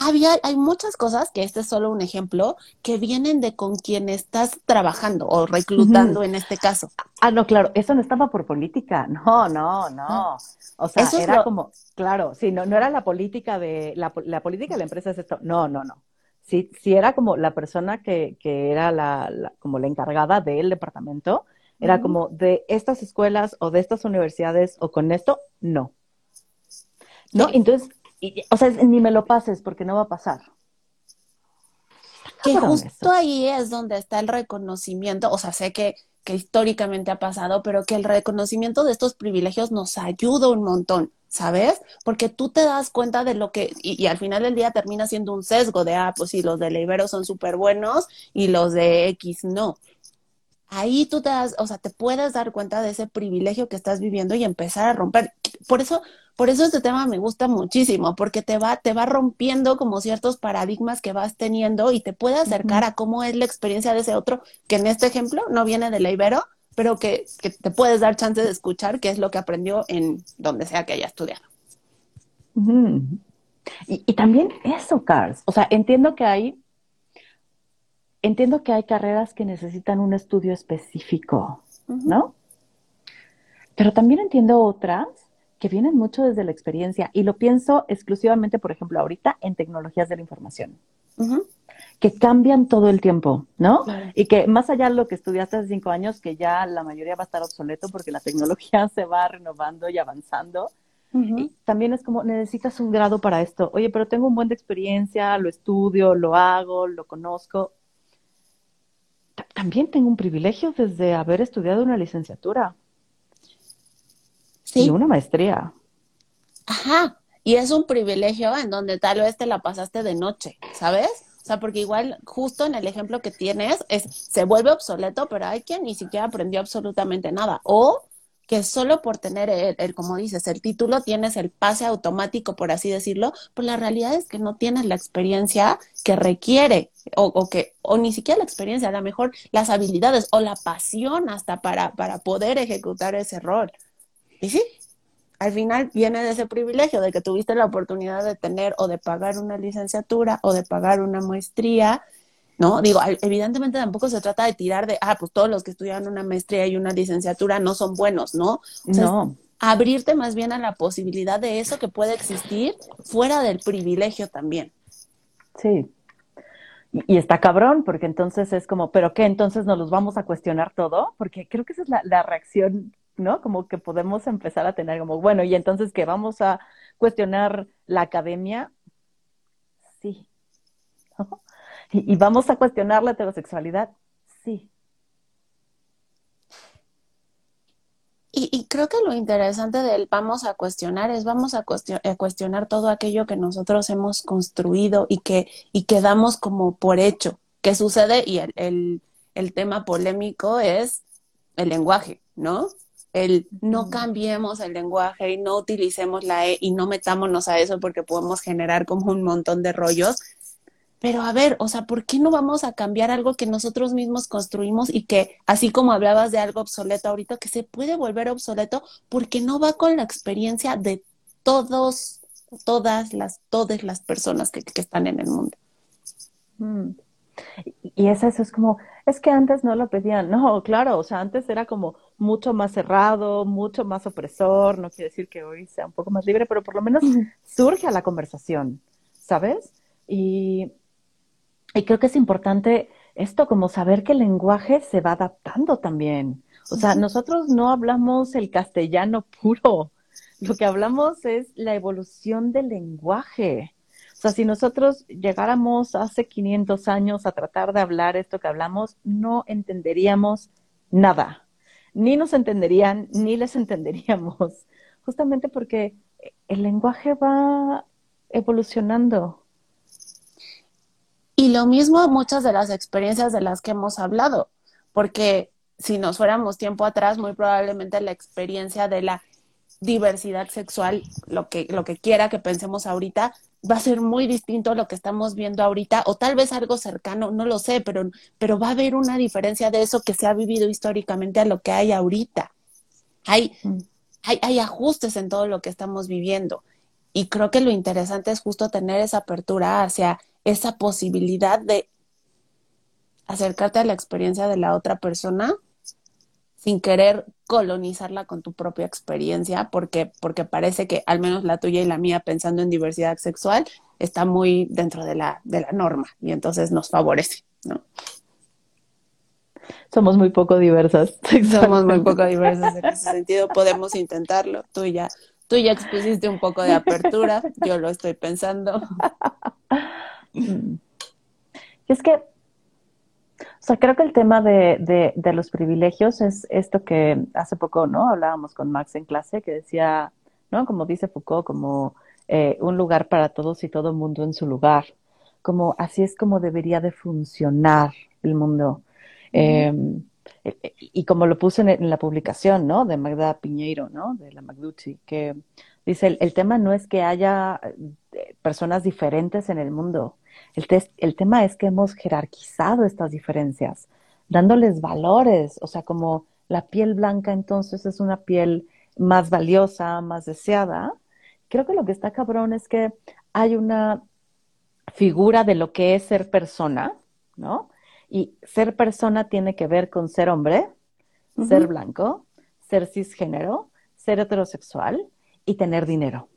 Había, hay muchas cosas, que este es solo un ejemplo, que vienen de con quien estás trabajando o reclutando en este caso. Ah, no, claro, eso no estaba por política, no, no, no. O sea, era como, claro, sí, no, no era la política de, la, la política de la empresa es esto, no, no, no si, si era como la persona que, que era la, como la encargada del departamento, era como de estas escuelas o de estas universidades o con esto, no. ¿No? Entonces, o sea, ni me lo pases porque no va a pasar. Que justo ahí es donde está el reconocimiento, o sea, sé que, que históricamente ha pasado, pero que el reconocimiento de estos privilegios nos ayuda un montón. ¿sabes? Porque tú te das cuenta de lo que, y, al final del día termina siendo un sesgo de, ah, pues sí, los de Ibero son súper buenos y los de X no. Ahí tú te das, o sea, te puedes dar cuenta de ese privilegio que estás viviendo y empezar a romper. Por eso, por eso este tema me gusta muchísimo, porque te va, te va rompiendo como ciertos paradigmas que vas teniendo y te puede acercar a cómo es la experiencia de ese otro, que en este ejemplo no viene de la Ibero, pero que, te puedes dar chance de escuchar qué es lo que aprendió en donde sea que haya estudiado. y, también eso, Cars. O sea, entiendo que hay, entiendo que hay carreras que necesitan un estudio específico, ¿no? Pero también entiendo otras que vienen mucho desde la experiencia y lo pienso exclusivamente, por ejemplo, ahorita en tecnologías de la información que cambian todo el tiempo, ¿no? Y que más allá de lo que estudiaste hace cinco años, que ya la mayoría va a estar obsoleto porque la tecnología se va renovando y avanzando. y también es como, necesitas un grado para esto. Oye, pero tengo un buen de experiencia, lo estudio, lo hago, lo conozco. también tengo un privilegio desde haber estudiado una licenciatura. Sí. Y una maestría. Ajá. Y es un privilegio en donde tal vez te la pasaste de noche, ¿sabes? O sea, porque igual justo en el ejemplo que tienes es se vuelve obsoleto, pero hay quien ni siquiera aprendió absolutamente nada. O que solo por tener el, como dices, el título tienes el pase automático, por así decirlo, pues la realidad es que no tienes la experiencia que requiere, o, o que, o ni siquiera la experiencia, a lo mejor las habilidades o la pasión hasta para, para poder ejecutar ese rol. Y sí, al final viene de ese privilegio de que tuviste la oportunidad de tener o de pagar una licenciatura o de pagar una maestría, ¿no? Digo, evidentemente tampoco se trata de tirar de, ah, pues todos los que estudian una maestría y una licenciatura no son buenos, ¿no? no. abrirte más bien a la posibilidad de eso que puede existir fuera del privilegio también. Sí. Y, está cabrón, porque entonces es como, ¿pero qué? Entonces nos los vamos a cuestionar todo, porque creo que esa es la, la reacción ¿no? Como que podemos empezar a tener como, bueno, y entonces que vamos a cuestionar la academia, sí. Y, vamos a cuestionar la heterosexualidad, sí. Y, creo que lo interesante del vamos a cuestionar es vamos a, cuestionar todo aquello que nosotros hemos construido y que, y que damos como por hecho. ¿Qué sucede? Y el, el tema polémico es el lenguaje, ¿no? El no cambiemos el lenguaje y no utilicemos la E y no metámonos a eso porque podemos generar como un montón de rollos. Pero a ver, o sea, ¿por qué no vamos a cambiar algo que nosotros mismos construimos y que, así como hablabas de algo obsoleto ahorita, que se puede volver obsoleto porque no va con la experiencia de todos, todas las, todas las personas que, están en el mundo? Mm. Y es eso, es como, es que antes no lo pedían. No, claro, o sea, antes era como mucho más cerrado, mucho más opresor. No quiere decir que hoy sea un poco más libre, pero por lo menos surge a la conversación, ¿sabes? Y, y creo que es importante esto, como saber que el lenguaje se va adaptando también. O sea, nosotros no hablamos el castellano puro. Lo que hablamos es la evolución del lenguaje. Sea, si nosotros llegáramos hace 500 años a tratar de hablar esto que hablamos, no entenderíamos nada. Ni nos entenderían, ni les entenderíamos. Justamente porque el lenguaje va evolucionando. Y lo mismo muchas de las experiencias de las que hemos hablado, porque si nos fuéramos tiempo atrás, muy probablemente la experiencia de la diversidad sexual, lo que, lo que quiera que pensemos ahorita, va a ser muy distinto a lo que estamos viendo ahorita, o tal vez algo cercano, no lo sé, pero, pero va a haber una diferencia de eso que se ha vivido históricamente a lo que hay ahorita. Hay, mm. hay, hay ajustes en todo lo que estamos viviendo. Y creo que lo interesante es justo tener esa apertura hacia esa posibilidad de acercarte a la experiencia de la otra persona sin querer colonizarla con tu propia experiencia, porque, porque parece que al menos la tuya y la mía, pensando en diversidad sexual, está muy dentro de la, de la norma y entonces nos favorece, ¿no? Somos muy poco diversas. Somos muy poco diversas en ese sentido. Podemos intentarlo. Tú ya, tú ya expusiste un poco de apertura. Yo lo estoy pensando. Y es que o sea, creo que el tema de, de, los privilegios es esto que hace poco, ¿no? Hablábamos con Max en clase que decía, ¿no? Como dice Foucault, como eh, un lugar para todos y todo mundo en su lugar. Como así es como debería de funcionar el mundo. Em, y como lo puse en, la publicación, ¿no? De Magda Piñeiro, ¿no? De la Magducci, que dice, el tema no es que haya eh, personas diferentes en el mundo, el, tema es que hemos jerarquizado estas diferencias, dándoles valores, o sea, como la piel blanca entonces es una piel más valiosa, más deseada. Creo que lo que está cabrón es que hay una figura de lo que es ser persona, ¿no? Y ser persona tiene que ver con ser hombre, ser blanco, ser cisgénero, ser heterosexual y tener dinero.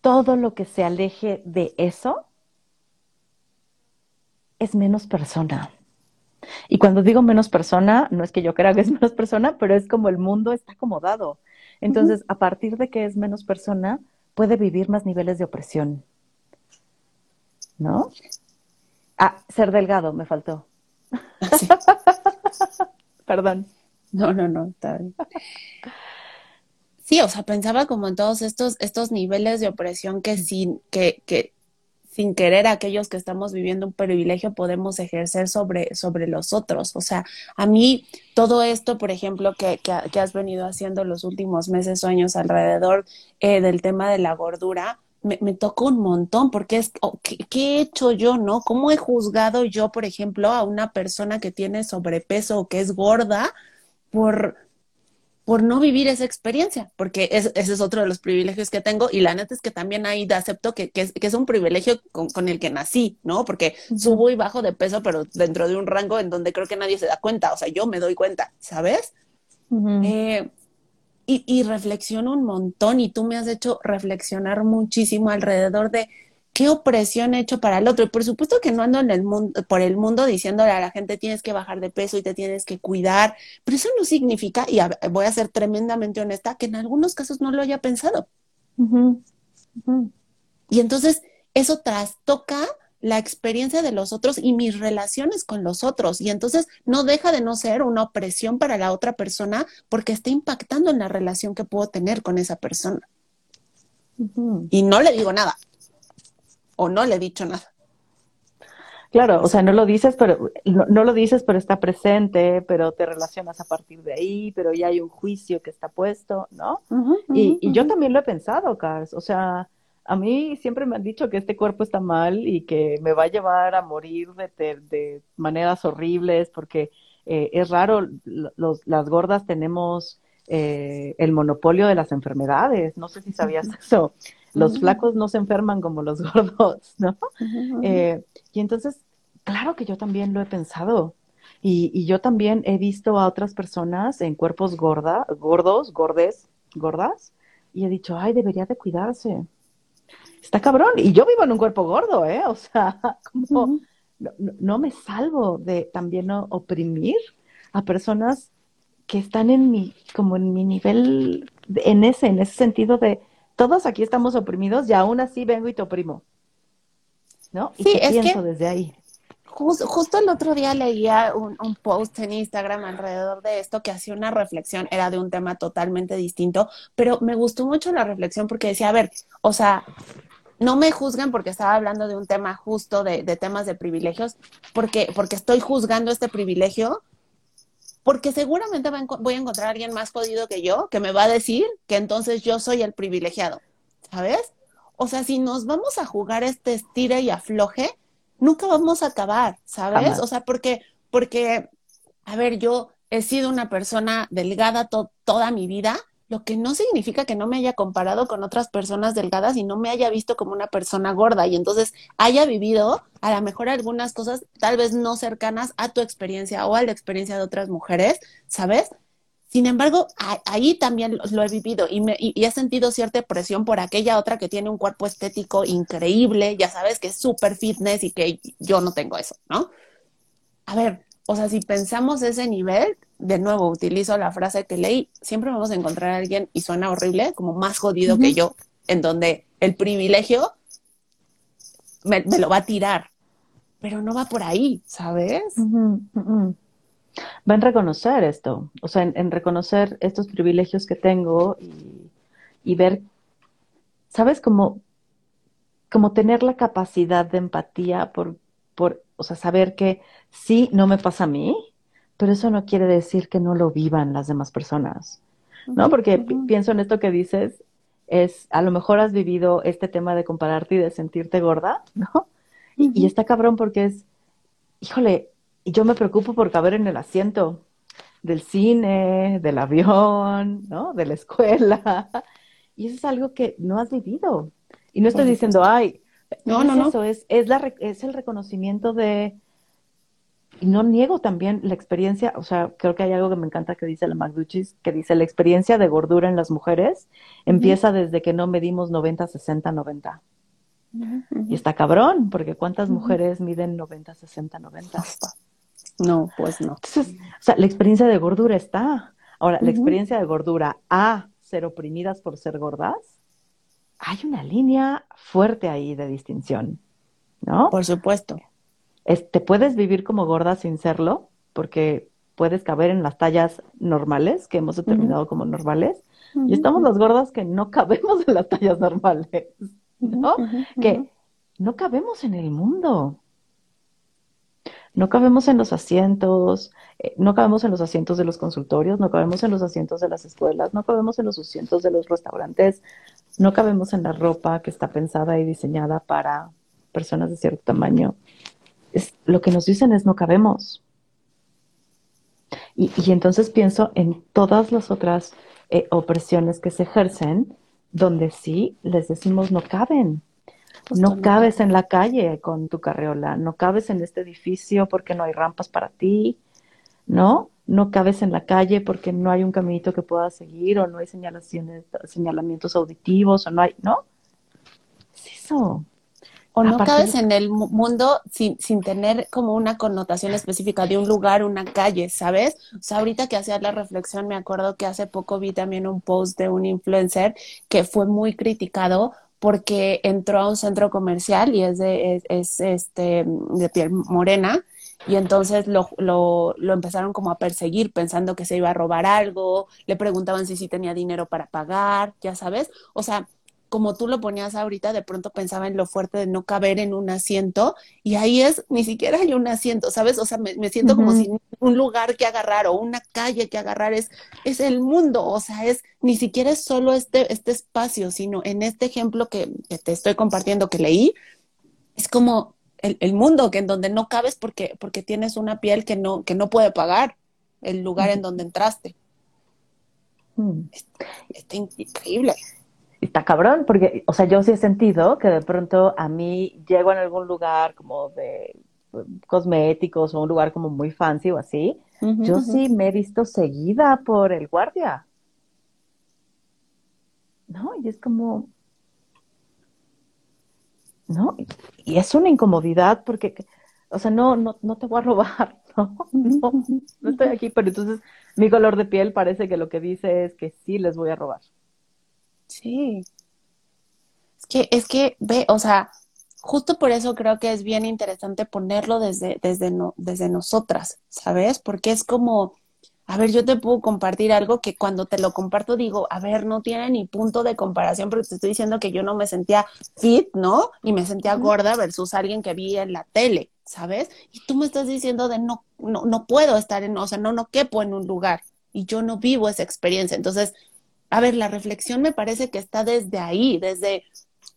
Todo lo que se aleje de eso es menos persona. Y cuando digo menos persona, no es que yo crea que es menos persona, pero es como el mundo está acomodado. Entonces, a partir de que es menos persona, puede vivir más niveles de opresión. ¿No? Ah, ser delgado, me faltó. Perdón. No, no, no, está bien. Sí, o sea, pensaba como en todos estos, estos niveles de opresión que sin, que, que sin querer aquellos que estamos viviendo un privilegio podemos ejercer sobre, sobre los otros. O sea, a mí todo esto, por ejemplo, que, que, has venido haciendo los últimos meses o años alrededor eh, del tema de la gordura, me, me tocó un montón porque es, oh, ¿qué, ¿qué, he hecho yo, no? ¿Cómo he juzgado yo, por ejemplo, a una persona que tiene sobrepeso o que es gorda por por no vivir esa experiencia, porque ese es otro de los privilegios que tengo y la neta es que también ahí acepto que, que, es, un privilegio con, el que nací, ¿no? Porque subo y bajo de peso, pero dentro de un rango en donde creo que nadie se da cuenta, o sea, yo me doy cuenta, ¿sabes? Eh, y, y reflexiono un montón y tú me has hecho reflexionar muchísimo alrededor de qué opresión he hecho para el otro. Y por supuesto que no ando en el mundo, por el mundo diciéndole a la gente tienes que bajar de peso y te tienes que cuidar, pero eso no significa, y voy a ser tremendamente honesta, que en algunos casos no lo haya pensado. Y entonces eso trastoca la experiencia de los otros y mis relaciones con los otros. Y entonces no deja de no ser una opresión para la otra persona porque está impactando en la relación que puedo tener con esa persona. Y no le digo nada, o no le he dicho nada. Claro, o sea, no lo dices, pero no, lo dices, pero está presente, pero te relacionas a partir de ahí, pero ya hay un juicio que está puesto, ¿no? y, y yo también lo he pensado, Cars. O sea, a mí siempre me han dicho que este cuerpo está mal y que me va a llevar a morir de, de maneras horribles, porque eh, es raro, los, las gordas tenemos eh, el monopolio de las enfermedades. No sé si sabías eso. Los flacos no se enferman como los gordos, ¿no? Eh, y entonces, claro que yo también lo he pensado. Y, y, yo también he visto a otras personas en cuerpos gorda, gordos, gordes, gordas, y he dicho, ay, debería de cuidarse. Está cabrón. Y yo vivo en un cuerpo gordo, ¿eh? O sea, como no, no, me salvo de también oprimir a personas que están en mi, como en mi nivel, en ese, en ese sentido de todos aquí estamos oprimidos y aún así vengo y te oprimo. ¿No? Y sí, pienso desde ahí. justo el otro día leía un, un, post en Instagram alrededor de esto que hacía una reflexión, era de un tema totalmente distinto, pero me gustó mucho la reflexión porque decía, a ver, o sea, no me juzguen porque estaba hablando de un tema justo de, de temas de privilegios, porque, porque estoy juzgando este privilegio, porque seguramente voy a encontrar a alguien más jodido que yo que me va a decir que entonces yo soy el privilegiado, ¿sabes? O sea, si nos vamos a jugar este estira y afloje, nunca vamos a acabar, ¿sabes? O sea, porque, porque, a ver, yo he sido una persona delgada toda mi vida, lo que no significa que no me haya comparado con otras personas delgadas y no me haya visto como una persona gorda y entonces haya vivido a lo mejor algunas cosas tal vez no cercanas a tu experiencia o a la experiencia de otras mujeres, ¿sabes? Sin embargo, ahí también lo, he vivido y, me, y, he sentido cierta presión por aquella otra que tiene un cuerpo estético increíble, ya sabes, que es súper fitness y que yo no tengo eso, ¿no? A ver, o sea, si pensamos ese nivel, de nuevo, utilizo la frase que leí, siempre vamos a encontrar a alguien, y suena horrible, como más jodido que yo, en donde el privilegio me, lo va a tirar, pero no va por ahí, ¿sabes? Va en reconocer esto, o sea, en, reconocer estos privilegios que tengo y, y ver, ¿sabes? Como, como tener la capacidad de empatía por, por, o sea, saber que sí, no me pasa a mí, pero eso no quiere decir que no lo vivan las demás personas, ¿no? Porque pienso en esto que dices, es, a lo mejor has vivido este tema de compararte y de sentirte gorda, ¿no? y, está cabrón porque es, híjole, yo me preocupo por caber en el asiento del cine, del avión, ¿no? De la escuela. Y eso es algo que no has vivido. Y no estoy diciendo, ay, no, no, no. Eso es, es, la, es el reconocimiento de, y no niego también la experiencia, o sea, creo que hay algo que me encanta que dice la McDuchis, que dice la experiencia de gordura en las mujeres empieza desde que no medimos 90, 60, 90. Y está cabrón, porque ¿cuántas mujeres miden 90, 60, 90? No, pues no. Entonces, o sea, la experiencia de gordura está. Ahora, la experiencia de gordura a ser oprimidas por ser gordas, hay una línea fuerte ahí de distinción, ¿no? Por supuesto te puedes vivir como gorda sin serlo, porque puedes caber en las tallas normales, que hemos determinado como normales, y estamos las gordas que no cabemos en las tallas normales, ¿no? Que no cabemos en el mundo. No cabemos en los asientos, eh, no cabemos en los asientos de los consultorios, no cabemos en los asientos de las escuelas, no cabemos en los asientos de los restaurantes, no cabemos en la ropa que está pensada y diseñada para personas de cierto tamaño lo que nos dicen es no cabemos. Y, entonces pienso en todas las otras eh, opresiones que se ejercen, donde sí les decimos no caben. No cabes en la calle con tu carreola, no cabes en este edificio porque no hay rampas para ti, ¿no? No cabes en la calle porque no hay un caminito que puedas seguir o no hay señalaciones, señalamientos auditivos o no hay, ¿no? Es eso. O no cabes en el mundo sin, sin tener como una connotación específica de un lugar, una calle, ¿sabes? O sea, ahorita que hacía la reflexión, me acuerdo que hace poco vi también un post de un influencer que fue muy criticado porque entró a un centro comercial y es de, es, este, de piel morena, y entonces lo, lo, lo, empezaron como a perseguir pensando que se iba a robar algo, le preguntaban si sí tenía dinero para pagar, ya sabes, o sea, como tú lo ponías ahorita, de pronto pensaba en lo fuerte de no caber en un asiento y ahí es, ni siquiera hay un asiento, ¿sabes? O sea, me, siento como si un lugar que agarrar o una calle que agarrar es, es el mundo, o sea, es, ni siquiera es solo este, este espacio, sino en este ejemplo que, que te estoy compartiendo, que leí, es como el, el, mundo, que en donde no cabes porque, porque tienes una piel que no, que no puede pagar el lugar en donde entraste. Mm. Está increíble. Está cabrón, porque, o sea, yo sí he sentido que de pronto a mí llego en algún lugar como de pues, cosméticos o un lugar como muy fancy o así, yo sí me he visto seguida por el guardia. ¿No? Y es como, ¿no? Y es una incomodidad porque, o sea, no, no, no te voy a robar, ¿no? ¿no? No estoy aquí, pero entonces mi color de piel parece que lo que dice es que sí les voy a robar. Sí. Es que, es que, ve, o sea, justo por eso creo que es bien interesante ponerlo desde, desde, no, desde nosotras, ¿sabes? Porque es como, a ver, yo te puedo compartir algo que cuando te lo comparto digo, a ver, no tiene ni punto de comparación, porque te estoy diciendo que yo no me sentía fit, ¿no? Y me sentía gorda versus alguien que vi en la tele, ¿sabes? Y tú me estás diciendo de no, no, no puedo estar en, o sea, no, no quepo en un lugar y yo no vivo esa experiencia. Entonces, a ver, la reflexión me parece que está desde ahí, desde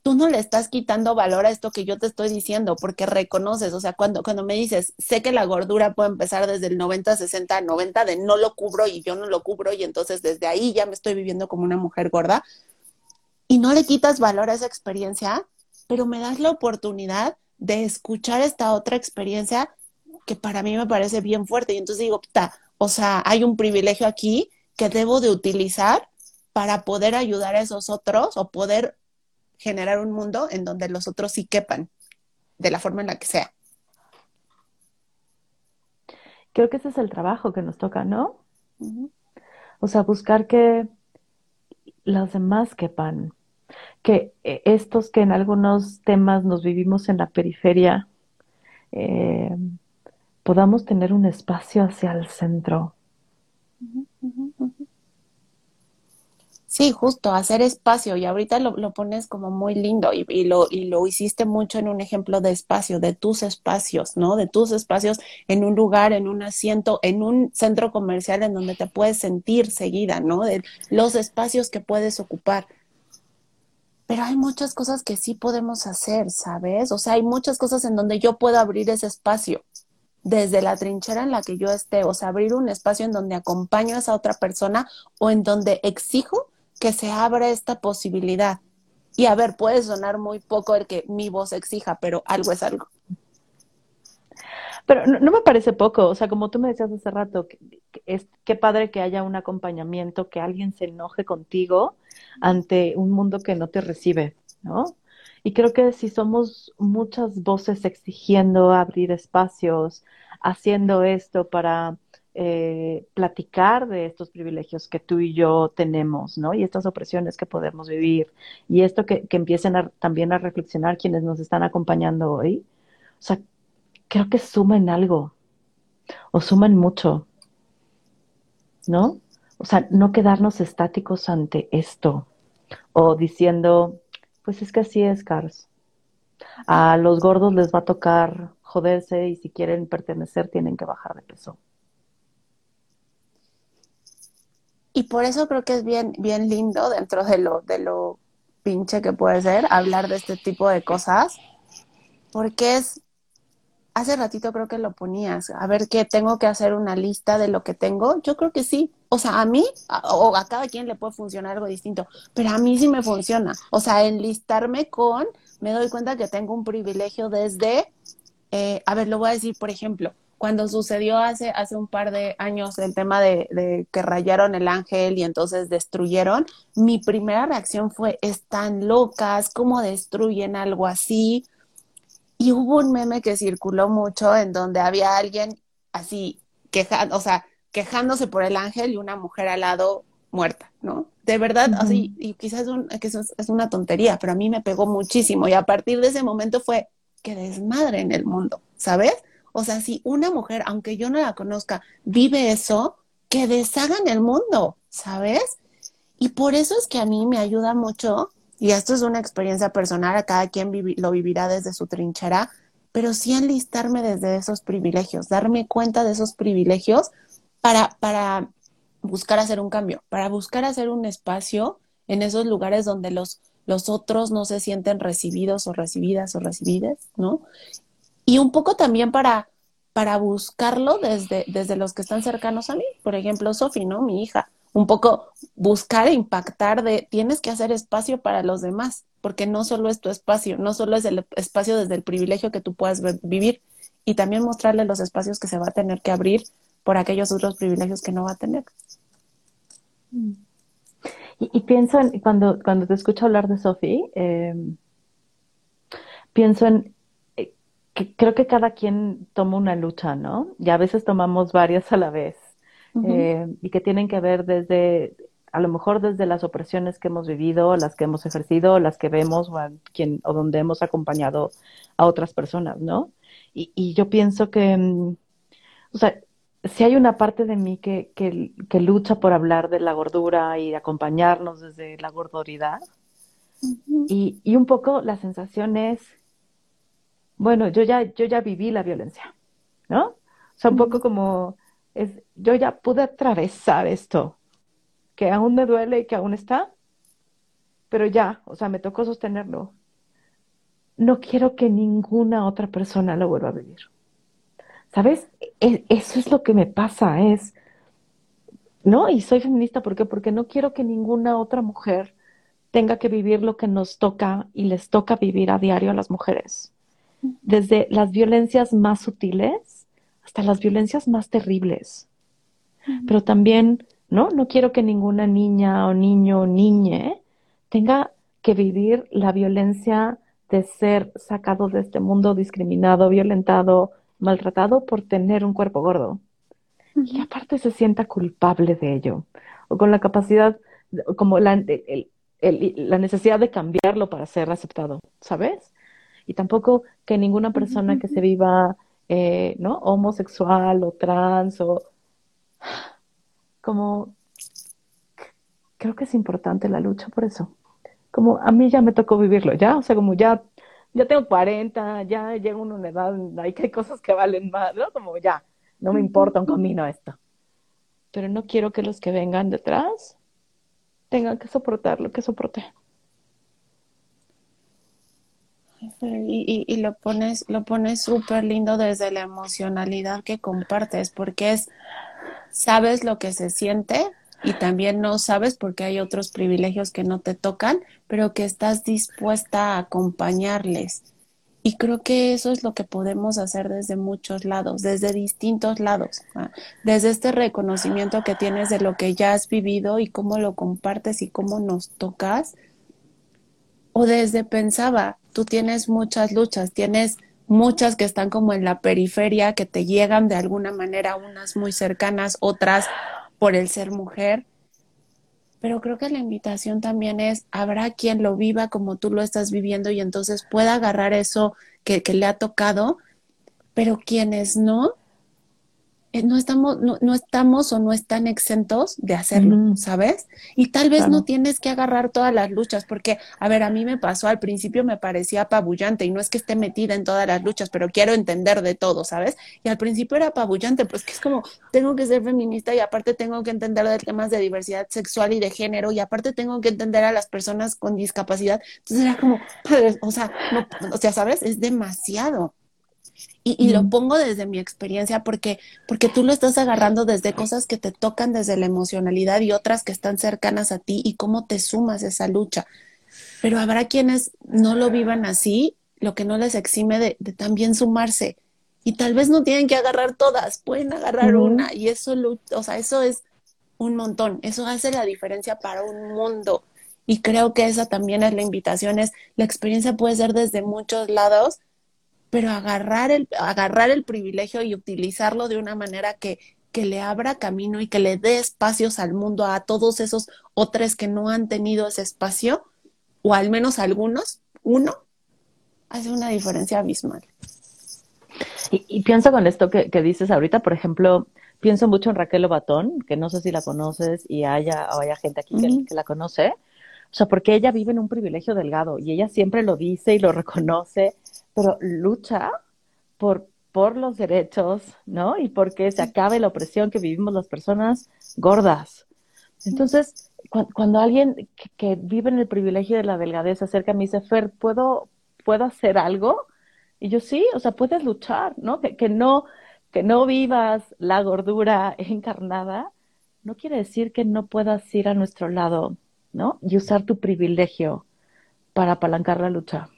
tú no le estás quitando valor a esto que yo te estoy diciendo, porque reconoces, o sea, cuando, cuando me dices, sé que la gordura puede empezar desde el 90, 60, 90, de no lo cubro y yo no lo cubro, y entonces desde ahí ya me estoy viviendo como una mujer gorda, y no le quitas valor a esa experiencia, pero me das la oportunidad de escuchar esta otra experiencia que para mí me parece bien fuerte, y entonces digo, o sea, hay un privilegio aquí que debo de utilizar para poder ayudar a esos otros o poder generar un mundo en donde los otros sí quepan, de la forma en la que sea. Creo que ese es el trabajo que nos toca, ¿no? O sea, buscar que los demás quepan, que eh, estos que en algunos temas nos vivimos en la periferia, eh, podamos tener un espacio hacia el centro. Sí, justo, hacer espacio. Y ahorita lo, lo pones como muy lindo y, y, lo, y lo hiciste mucho en un ejemplo de espacio, de tus espacios, ¿no? De tus espacios en un lugar, en un asiento, en un centro comercial en donde te puedes sentir seguida, ¿no? De los espacios que puedes ocupar. Pero hay muchas cosas que sí podemos hacer, ¿sabes? O sea, hay muchas cosas en donde yo puedo abrir ese espacio desde la trinchera en la que yo esté, o sea, abrir un espacio en donde acompaño a esa otra persona o en donde exijo que se abra esta posibilidad. Y a ver, puede sonar muy poco el que mi voz exija, pero algo es algo. Pero no, me parece poco, o sea, como tú me decías hace rato, que, es qué padre que haya un acompañamiento, que alguien se enoje contigo ante un mundo que no te recibe, ¿no? Y creo que si somos muchas voces exigiendo abrir espacios, haciendo esto para eh, platicar de estos privilegios que tú y yo tenemos, ¿no? Y estas opresiones que podemos vivir. Y esto que, que empiecen también a reflexionar quienes nos están acompañando hoy. O sea, creo que suman algo. O suman mucho. ¿No? O sea, no quedarnos estáticos ante esto. O diciendo, pues es que así es, Cars. A los gordos les va a tocar joderse y si quieren pertenecer tienen que bajar de peso. Y por eso creo que es bien, bien lindo dentro de lo, de lo pinche que puede ser hablar de este tipo de cosas, porque es, hace ratito creo que lo ponías, a ver qué tengo que hacer una lista de lo que tengo, yo creo que sí, o sea, a mí o a cada quien le puede funcionar algo distinto, pero a mí sí me funciona, o sea, enlistarme con, me doy cuenta que tengo un privilegio desde, eh, a ver, lo voy a decir, por ejemplo, cuando sucedió hace, hace un par de años el tema de, que rayaron el ángel y entonces destruyeron, mi primera reacción fue, están locas, ¿cómo destruyen algo así? Y hubo un meme que circuló mucho en donde había alguien así, quejando, o sea, quejándose por el ángel y una mujer al lado muerta, ¿no? De verdad, así, y quizás es, es una tontería, pero a mí me pegó muchísimo y a partir de ese momento fue que desmadre en el mundo, ¿sabes? O sea, si una mujer, aunque yo no la conozca, vive eso, que deshagan el mundo, ¿sabes? Y por eso es que a mí me ayuda mucho, y esto es una experiencia personal, a cada quien lo vivirá desde su trinchera, pero sí enlistarme desde esos privilegios, darme cuenta de esos privilegios para, para buscar hacer un cambio, para buscar hacer un espacio en esos lugares donde los, los otros no se sienten recibidos o recibidas o recibidas, ¿no? Y un poco también para, para buscarlo desde, desde los que están cercanos a mí. Por ejemplo, Sofi, ¿no? Mi hija. Un poco buscar e impactar de tienes que hacer espacio para los demás, porque no solo es tu espacio, no solo es el espacio desde el privilegio que tú puedas vivir, y también mostrarle los espacios que se va a tener que abrir por aquellos otros privilegios que no va a tener. Y, pienso en, cuando, cuando te escucho hablar de Sofi, em, pienso en eh, que creo que cada quien toma una lucha, ¿no? Y a veces tomamos varias a la vez. Em, y que tienen que ver desde, a lo mejor desde las opresiones que hemos vivido, las que hemos ejercido, las que vemos o, quien, o donde hemos acompañado a otras personas, ¿no? Y, y yo pienso que, mm, o sea, si hay una parte de mí que, que, lucha por hablar de la gordura y acompañarnos desde la gordoridad. y, y, un poco la sensación es, bueno, yo ya, yo ya viví la violencia, ¿no? O sea, un poco como, es, yo ya pude atravesar esto, que aún me duele y que aún está, pero ya, o sea, me tocó sostenerlo. No quiero que ninguna otra persona lo vuelva a vivir. ¿Sabes? E, eso es lo que me pasa, es, ¿no? Y soy feminista, ¿por qué? Porque no quiero que ninguna otra mujer tenga que vivir lo que nos toca y les toca vivir a diario a las mujeres. Desde las violencias más sutiles hasta las violencias más terribles. Pero también, ¿no? No quiero que ninguna niña o niño o niñe tenga que vivir la violencia de ser sacado de este mundo discriminado, violentado, maltratado por tener un cuerpo gordo. Y aparte se sienta culpable de ello, o con la capacidad, como la, la necesidad de cambiarlo para ser aceptado, ¿sabes? Y tampoco que ninguna persona que se viva, eh, ¿no? Homosexual o trans o como creo que es importante la lucha por eso. Como a mí ya me tocó vivirlo, ya, o sea, como ya ya tengo 40, ya llego a una edad, hay que hay cosas que valen más, ¿no? Como ya, no me importa un camino esto. Pero no quiero que los que vengan detrás tengan que soportar lo que soporté. Y, y, lo pones, lo pones súper lindo desde la emocionalidad que compartes, porque es, sabes lo que se siente, y también no sabes porque hay otros privilegios que no te tocan, pero que estás dispuesta a acompañarles. Y creo que eso es lo que podemos hacer desde muchos lados, desde distintos lados, desde este reconocimiento que tienes de lo que ya has vivido y cómo lo compartes y cómo nos tocas. O desde pensaba, tú tienes muchas luchas, tienes muchas que están como en la periferia, que te llegan de alguna manera, unas muy cercanas, otras por el ser mujer. Pero creo que la invitación también es, habrá quien lo viva como tú lo estás viviendo y entonces pueda agarrar eso que, le ha tocado, pero quienes no, no estamos, no, no, estamos o no están exentos de hacerlo, ¿sabes? Y tal vez no tienes que agarrar todas las luchas, porque, a ver, a mí me pasó, al principio me parecía apabullante, y no es que esté metida en todas las luchas, pero quiero entender de todo, ¿sabes? Y al principio era apabullante, pues que es como, tengo que ser feminista y aparte tengo que entender de temas de diversidad sexual y de género, y aparte tengo que entender a las personas con discapacidad. Entonces era como, o sea, no, o sea, ¿sabes? Es demasiado. Y, lo pongo desde mi experiencia porque, porque tú lo estás agarrando desde cosas que te tocan desde la emocionalidad y otras que están cercanas a ti y cómo te sumas esa lucha. Pero habrá quienes no lo vivan así, lo que no les exime de, también sumarse. Y tal vez no tienen que agarrar todas, pueden agarrar una y eso, o sea, eso es un montón, eso hace la diferencia para un mundo. Y creo que esa también es la invitación, es la experiencia puede ser desde muchos lados, pero agarrar el, agarrar el privilegio y utilizarlo de una manera que, que le abra camino y que le dé espacios al mundo a todos esos otros que no han tenido ese espacio, o al menos algunos, uno, hace una diferencia abismal. Y, pienso con esto que, dices ahorita, por ejemplo, pienso mucho en Raquel Obatón, que no sé si la conoces y haya, o haya gente aquí que, que la conoce, O sea, porque ella vive en un privilegio delgado y ella siempre lo dice y lo reconoce, pero lucha por, por los derechos, ¿no? Y porque se acabe la opresión que vivimos las personas gordas. Entonces, cuando alguien que, vive en el privilegio de la delgadez acerca y me dice, Fer, ¿puedo, ¿puedo hacer algo? Y yo sí, o sea, puedes luchar, ¿no? Que, que no, que no vivas la gordura encarnada, no quiere decir que no puedas ir a nuestro lado, ¿no? Y usar tu privilegio para apalancar la lucha.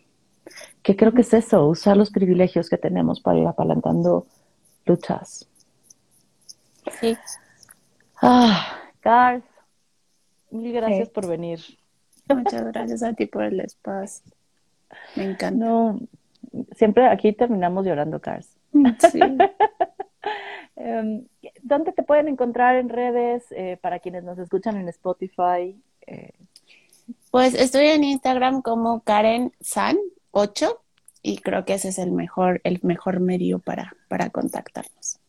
Que creo que es eso, usar los privilegios que tenemos para ir apalancando luchas. Sí. Ah, Cars, Mil gracias por venir. Muchas gracias a ti por el espacio. Me encanta. No, siempre aquí terminamos llorando, Cars. Sí. Em, ¿Dónde te pueden encontrar en redes eh, para quienes nos escuchan en Spotify? Eh, pues estoy en Instagram como Karen San 8 y creo que ese es el mejor, el mejor medio para, para contactarnos.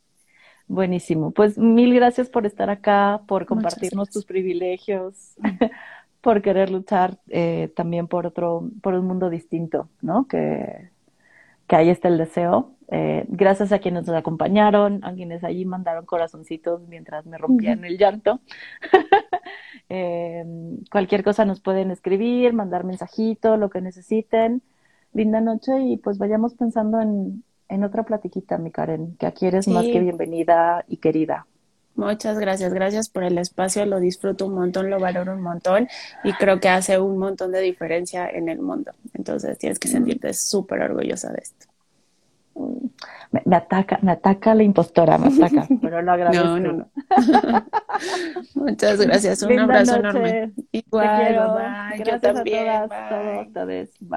Buenísimo. Pues mil gracias por estar acá, por compartirnos tus privilegios, por querer luchar eh, también por otro, por un mundo distinto, ¿no? Que, que ahí está el deseo. Eh, gracias a quienes nos acompañaron, a quienes allí mandaron corazoncitos mientras me rompían el llanto. Eh, cualquier cosa nos pueden escribir, mandar mensajito, lo que necesiten. Linda noche y pues vayamos pensando en, en otra platiquita, mi Karen, que aquí eres más que bienvenida y querida. Muchas gracias, gracias por el espacio, lo disfruto un montón, lo valoro un montón y creo que hace un montón de diferencia en el mundo. Entonces tienes que mm. sentirte súper orgullosa de esto. Me, ataca, me ataca la impostora, me ataca, pero lo agradezco. No, no, no. Muchas gracias, un abrazo enorme. Igual, bye. Gracias Yo también. A todas, bye. Todos, Bye.